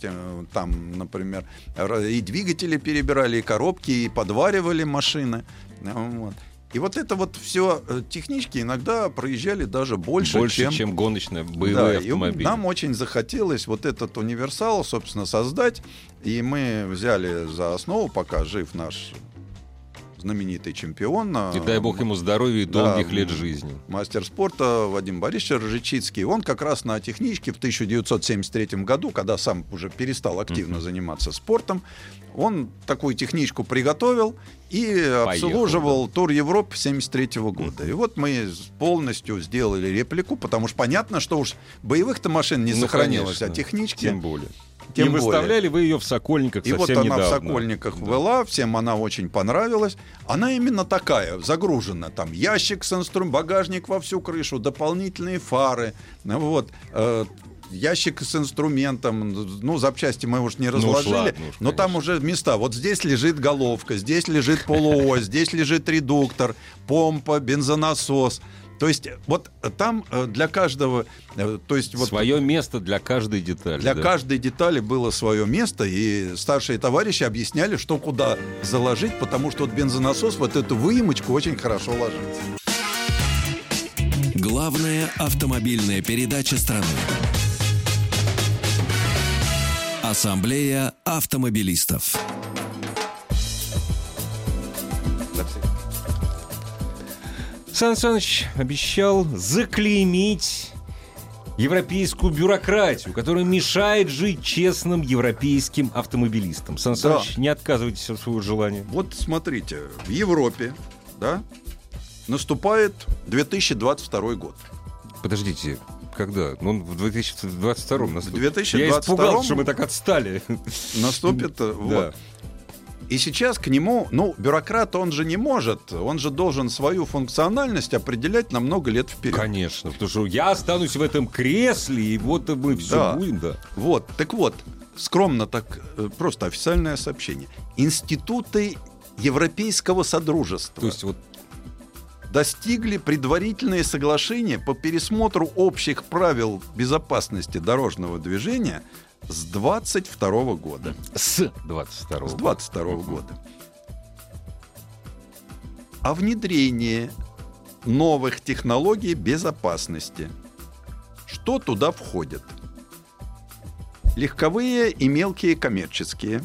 Там, например, и двигатели перебирали, и коробки, и подваривали машины. Вот. И вот это вот все технички иногда проезжали даже больше, Больше, чем, чем, гоночные да, боевые и автомобили. нам очень захотелось вот этот универсал, собственно, создать. И мы взяли за основу, пока жив наш знаменитый чемпион. И а, дай бог ему здоровья и Да, долгих лет м, жизни. Мастер спорта Вадим Борисович Ржичицкий. Он как раз на техничке в 1973 году, когда сам уже перестал активно заниматься спортом, он такую техничку приготовил и обслуживал тур Европы 73 года. И вот мы полностью сделали реплику, потому что понятно, что уж боевых-то машин не Ну, сохранилось, а конечно. технички... Тем более. Тем и более. выставляли вы ее в Сокольниках И вот совсем она недавно. в Сокольниках была, всем она очень понравилась. Она именно такая, загружена. Там ящик с инструментом, багажник во всю крышу, дополнительные фары. ну Вот. э, Ящик с инструментом, ну, запчасти мы уж не Ну разложили, ладно уж, но там уже места. Вот здесь лежит головка, здесь лежит полуось, здесь лежит редуктор, помпа, бензонасос. То есть вот там э, для каждого, э, то есть вот Свое место для каждой детали. для да. каждой детали было свое место, и старшие товарищи объясняли, что куда заложить, потому что вот бензонасос вот эту выемочку очень хорошо ложится. Главная автомобильная передача страны. Ассамблея автомобилистов. Сан Саныч обещал заклеймить европейскую бюрократию, которая мешает жить честным европейским автомобилистам. Сан Да. Саныч, не отказывайтесь от своего желания. Вот смотрите, в Европе, да, наступает 2022 год. Подождите, когда? Ну, в 2022 В наступит. 2022 Я испугался, что мы так отстали. Наступит, э, Да. вот. И сейчас к нему, ну, бюрократ, он же не может, он же должен свою функциональность определять на много лет вперед. Конечно, потому что я останусь в этом кресле, и вот мы все Да. будем, да. Вот, так вот, скромно так, э, просто официальное сообщение. Институты Европейского Содружества То есть вот достигли предварительные соглашения по пересмотру общих правил безопасности дорожного движения с 22 года. с 22 С 22 года. О внедрении новых технологий безопасности. Что туда входит? Легковые и мелкие коммерческие.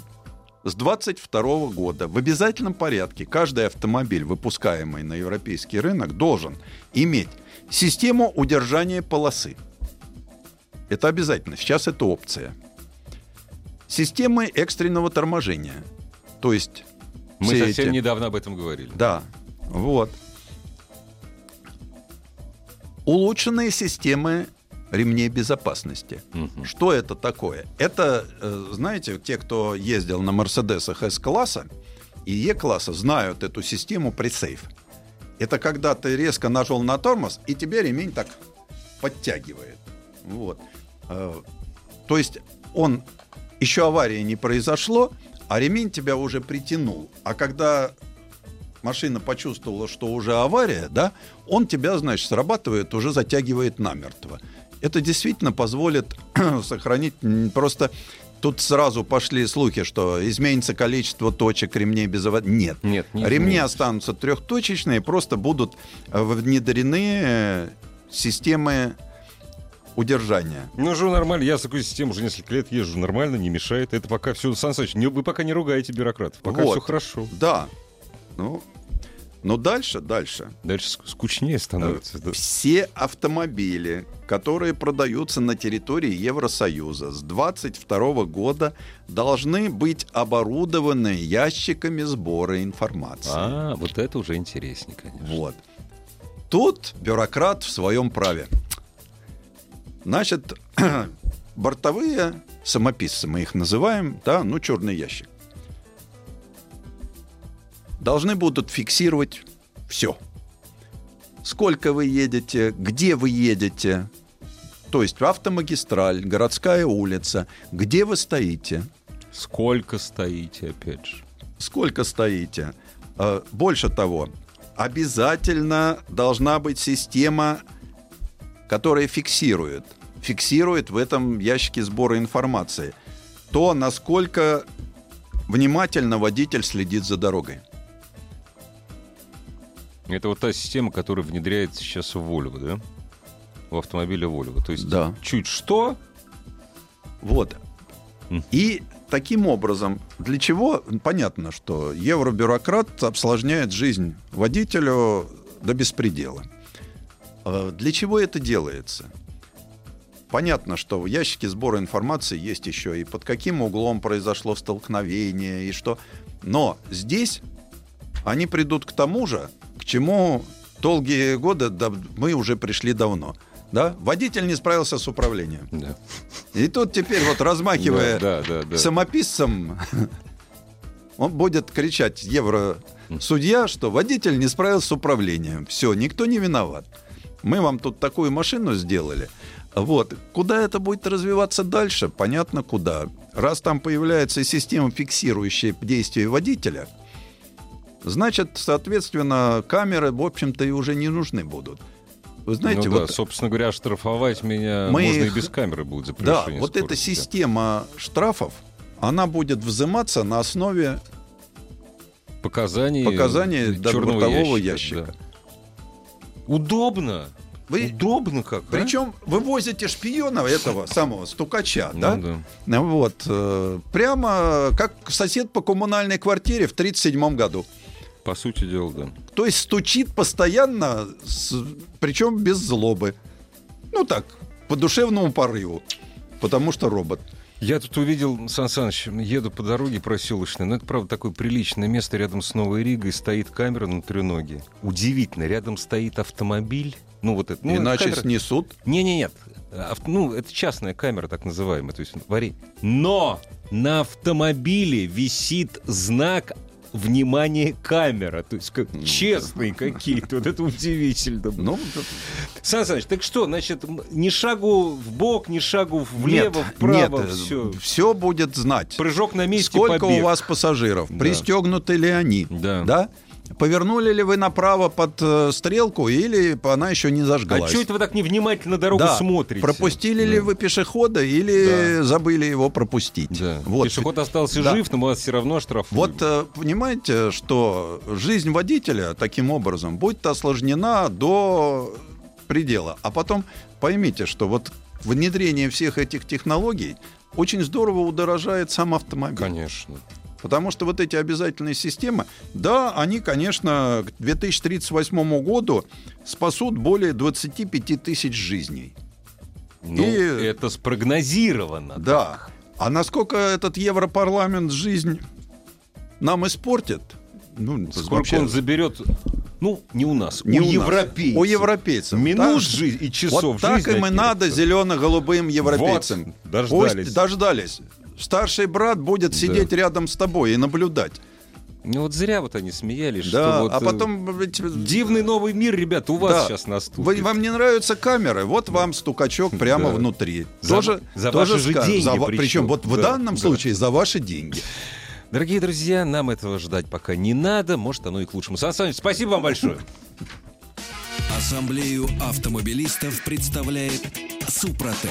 С 22 года в обязательном порядке каждый автомобиль, выпускаемый на европейский рынок, должен иметь систему удержания полосы. Это обязательно. Сейчас это опция. Системы экстренного торможения. То есть Мы все совсем эти- недавно об этом говорили. да, вот. Улучшенные системы ремней безопасности. Мгм. Что это такое? Это, э, знаете, те, кто ездил на Мерседесах С-класса и Е-класса, знают эту систему пресейф. Это когда ты резко нажал на тормоз, и тебе ремень так подтягивает. Вот. Э, То есть он еще аварии не произошло, а ремень тебя уже притянул. А когда машина почувствовала, что уже авария, да, он тебя, значит, срабатывает, уже затягивает намертво. Это действительно позволит сохранить просто Тут сразу пошли слухи, что изменится количество точек ремней без аварии. Нет. Нет, не Ремни изменится. останутся трехточечные, просто будут э, внедрены э, системы удержания. Ну, же нормально. Я с такой системой уже несколько лет езжу нормально, не мешает. Это пока все... Сан Саныч, не- вы пока не ругаете бюрократов. Пока Вот. все хорошо. Да. Ну, но дальше, дальше. Дальше ск- скучнее становится. да. Все автомобили, которые продаются на территории Евросоюза с 22 года, должны быть оборудованы ящиками сбора информации. А, вот это уже интереснее, конечно. Вот. Тут бюрократ в своем праве. Значит, бортовые самописцы, мы их называем, да, ну, черный ящик. Должны будут фиксировать все. Сколько вы едете, где вы едете, то есть автомагистраль, городская улица, где вы стоите, Сколько стоите, опять же. сколько стоите. Э, Больше того, обязательно должна быть система, которая фиксирует, фиксирует в этом ящике сбора информации то, насколько внимательно водитель следит за дорогой. Это вот та система, которая внедряется сейчас в Volvo, да? В автомобиле Volvo. То есть Да. чуть что, Вот. И таким образом, для чего? Понятно, что евробюрократ осложняет жизнь водителю до беспредела. А Для чего это делается? Понятно, что в ящике сбора информации есть еще и под каким углом произошло столкновение, и что. Но здесь они придут к тому же, к чему долгие годы да, мы уже пришли давно. Да? Водитель не справился с управлением. да. И тут теперь вот размахивая Да, да, да, да. самописцем, он будет кричать евро-судья, что водитель не справился с управлением. Все, никто не виноват. Мы вам тут такую машину сделали. Вот. Куда это будет развиваться дальше? Понятно, куда. Раз там появляется система, фиксирующая действия водителя, значит, соответственно, камеры, в общем-то, и уже не нужны будут. Вы знаете, ну да, вот собственно говоря, штрафовать меня Мы можно их- и без камеры будет за Да, вот эта система штрафов, она будет взиматься на основе Показаний, показаний э, черного бортового ящика. ящика. да. Удобно. Вы- Удобно как, а? Причем вы возите шпиона этого самого стукача, да? Ну да. Вот. э, Прямо как сосед по коммунальной квартире в 1937 году. По сути дела, да. То есть стучит постоянно, с- причем без злобы. Ну так, по душевному порыву. Потому что робот. Я тут увидел, Сан Саныч, еду по дороге проселочной, но это, правда, такое приличное место рядом с Новой Ригой, стоит камера на треноге. Удивительно, рядом стоит автомобиль. Ну, вот это. Ну, это Иначе камера- снесут. Не, не, нет. Ав- Ну, это частная камера, так называемая. То есть, вари. Но на автомобиле висит знак внимание камера. То есть, как честные какие-то. Вот это удивительно. Ну, Сан Саныч, так что, значит, ни шагу в бок, ни шагу влево, вправо, нет, все. все будет знать. Прыжок на месте, Сколько побег. у вас пассажиров? Да. Пристегнуты ли они? Да. Повернули ли вы направо под э, стрелку или она еще не А зажглась? что это вы так невнимательно дорогу Да. смотрите? Пропустили ли Да. вы пешехода или Да. забыли его пропустить? Да. Вот. Пешеход остался Да. жив, но вас все равно оштрафуем. Вот э, понимаете, что жизнь водителя таким образом будет осложнена до предела. А потом поймите, что вот внедрение всех этих технологий очень здорово удорожает сам автомобиль. Конечно. Потому что вот эти обязательные системы, да, они, конечно, к 2038 году спасут более 25 тысяч жизней. Ну, И- это спрогнозировано. Да. А насколько этот Европарламент жизнь нам испортит? Ну, Сколько вообще, он заберет, ну, не у нас, не у, у нас, европейцев. У европейцев. Минут Так- жизни и часов Вот так жизни им и надо зелено-голубым европейцам. Вот, дождались. Пусть дождались. Старший брат будет сидеть рядом с тобой и наблюдать. Ну вот зря вот они смеялись, Да, что вот, а э, потом Дивный новый мир, ребята, у вас Да. сейчас наступит. Вы- вам не нравятся камеры? Вот вам стукачок прямо Да. внутри. За- тоже, за тоже ваши же ска- деньги за причем. причем вот в Да, данном да. случае за ваши деньги. Дорогие друзья, нам этого ждать пока не надо. Может, оно и к лучшему. Сан Саныч, спасибо вам большое. Ассамблею автомобилистов представляет Супротек.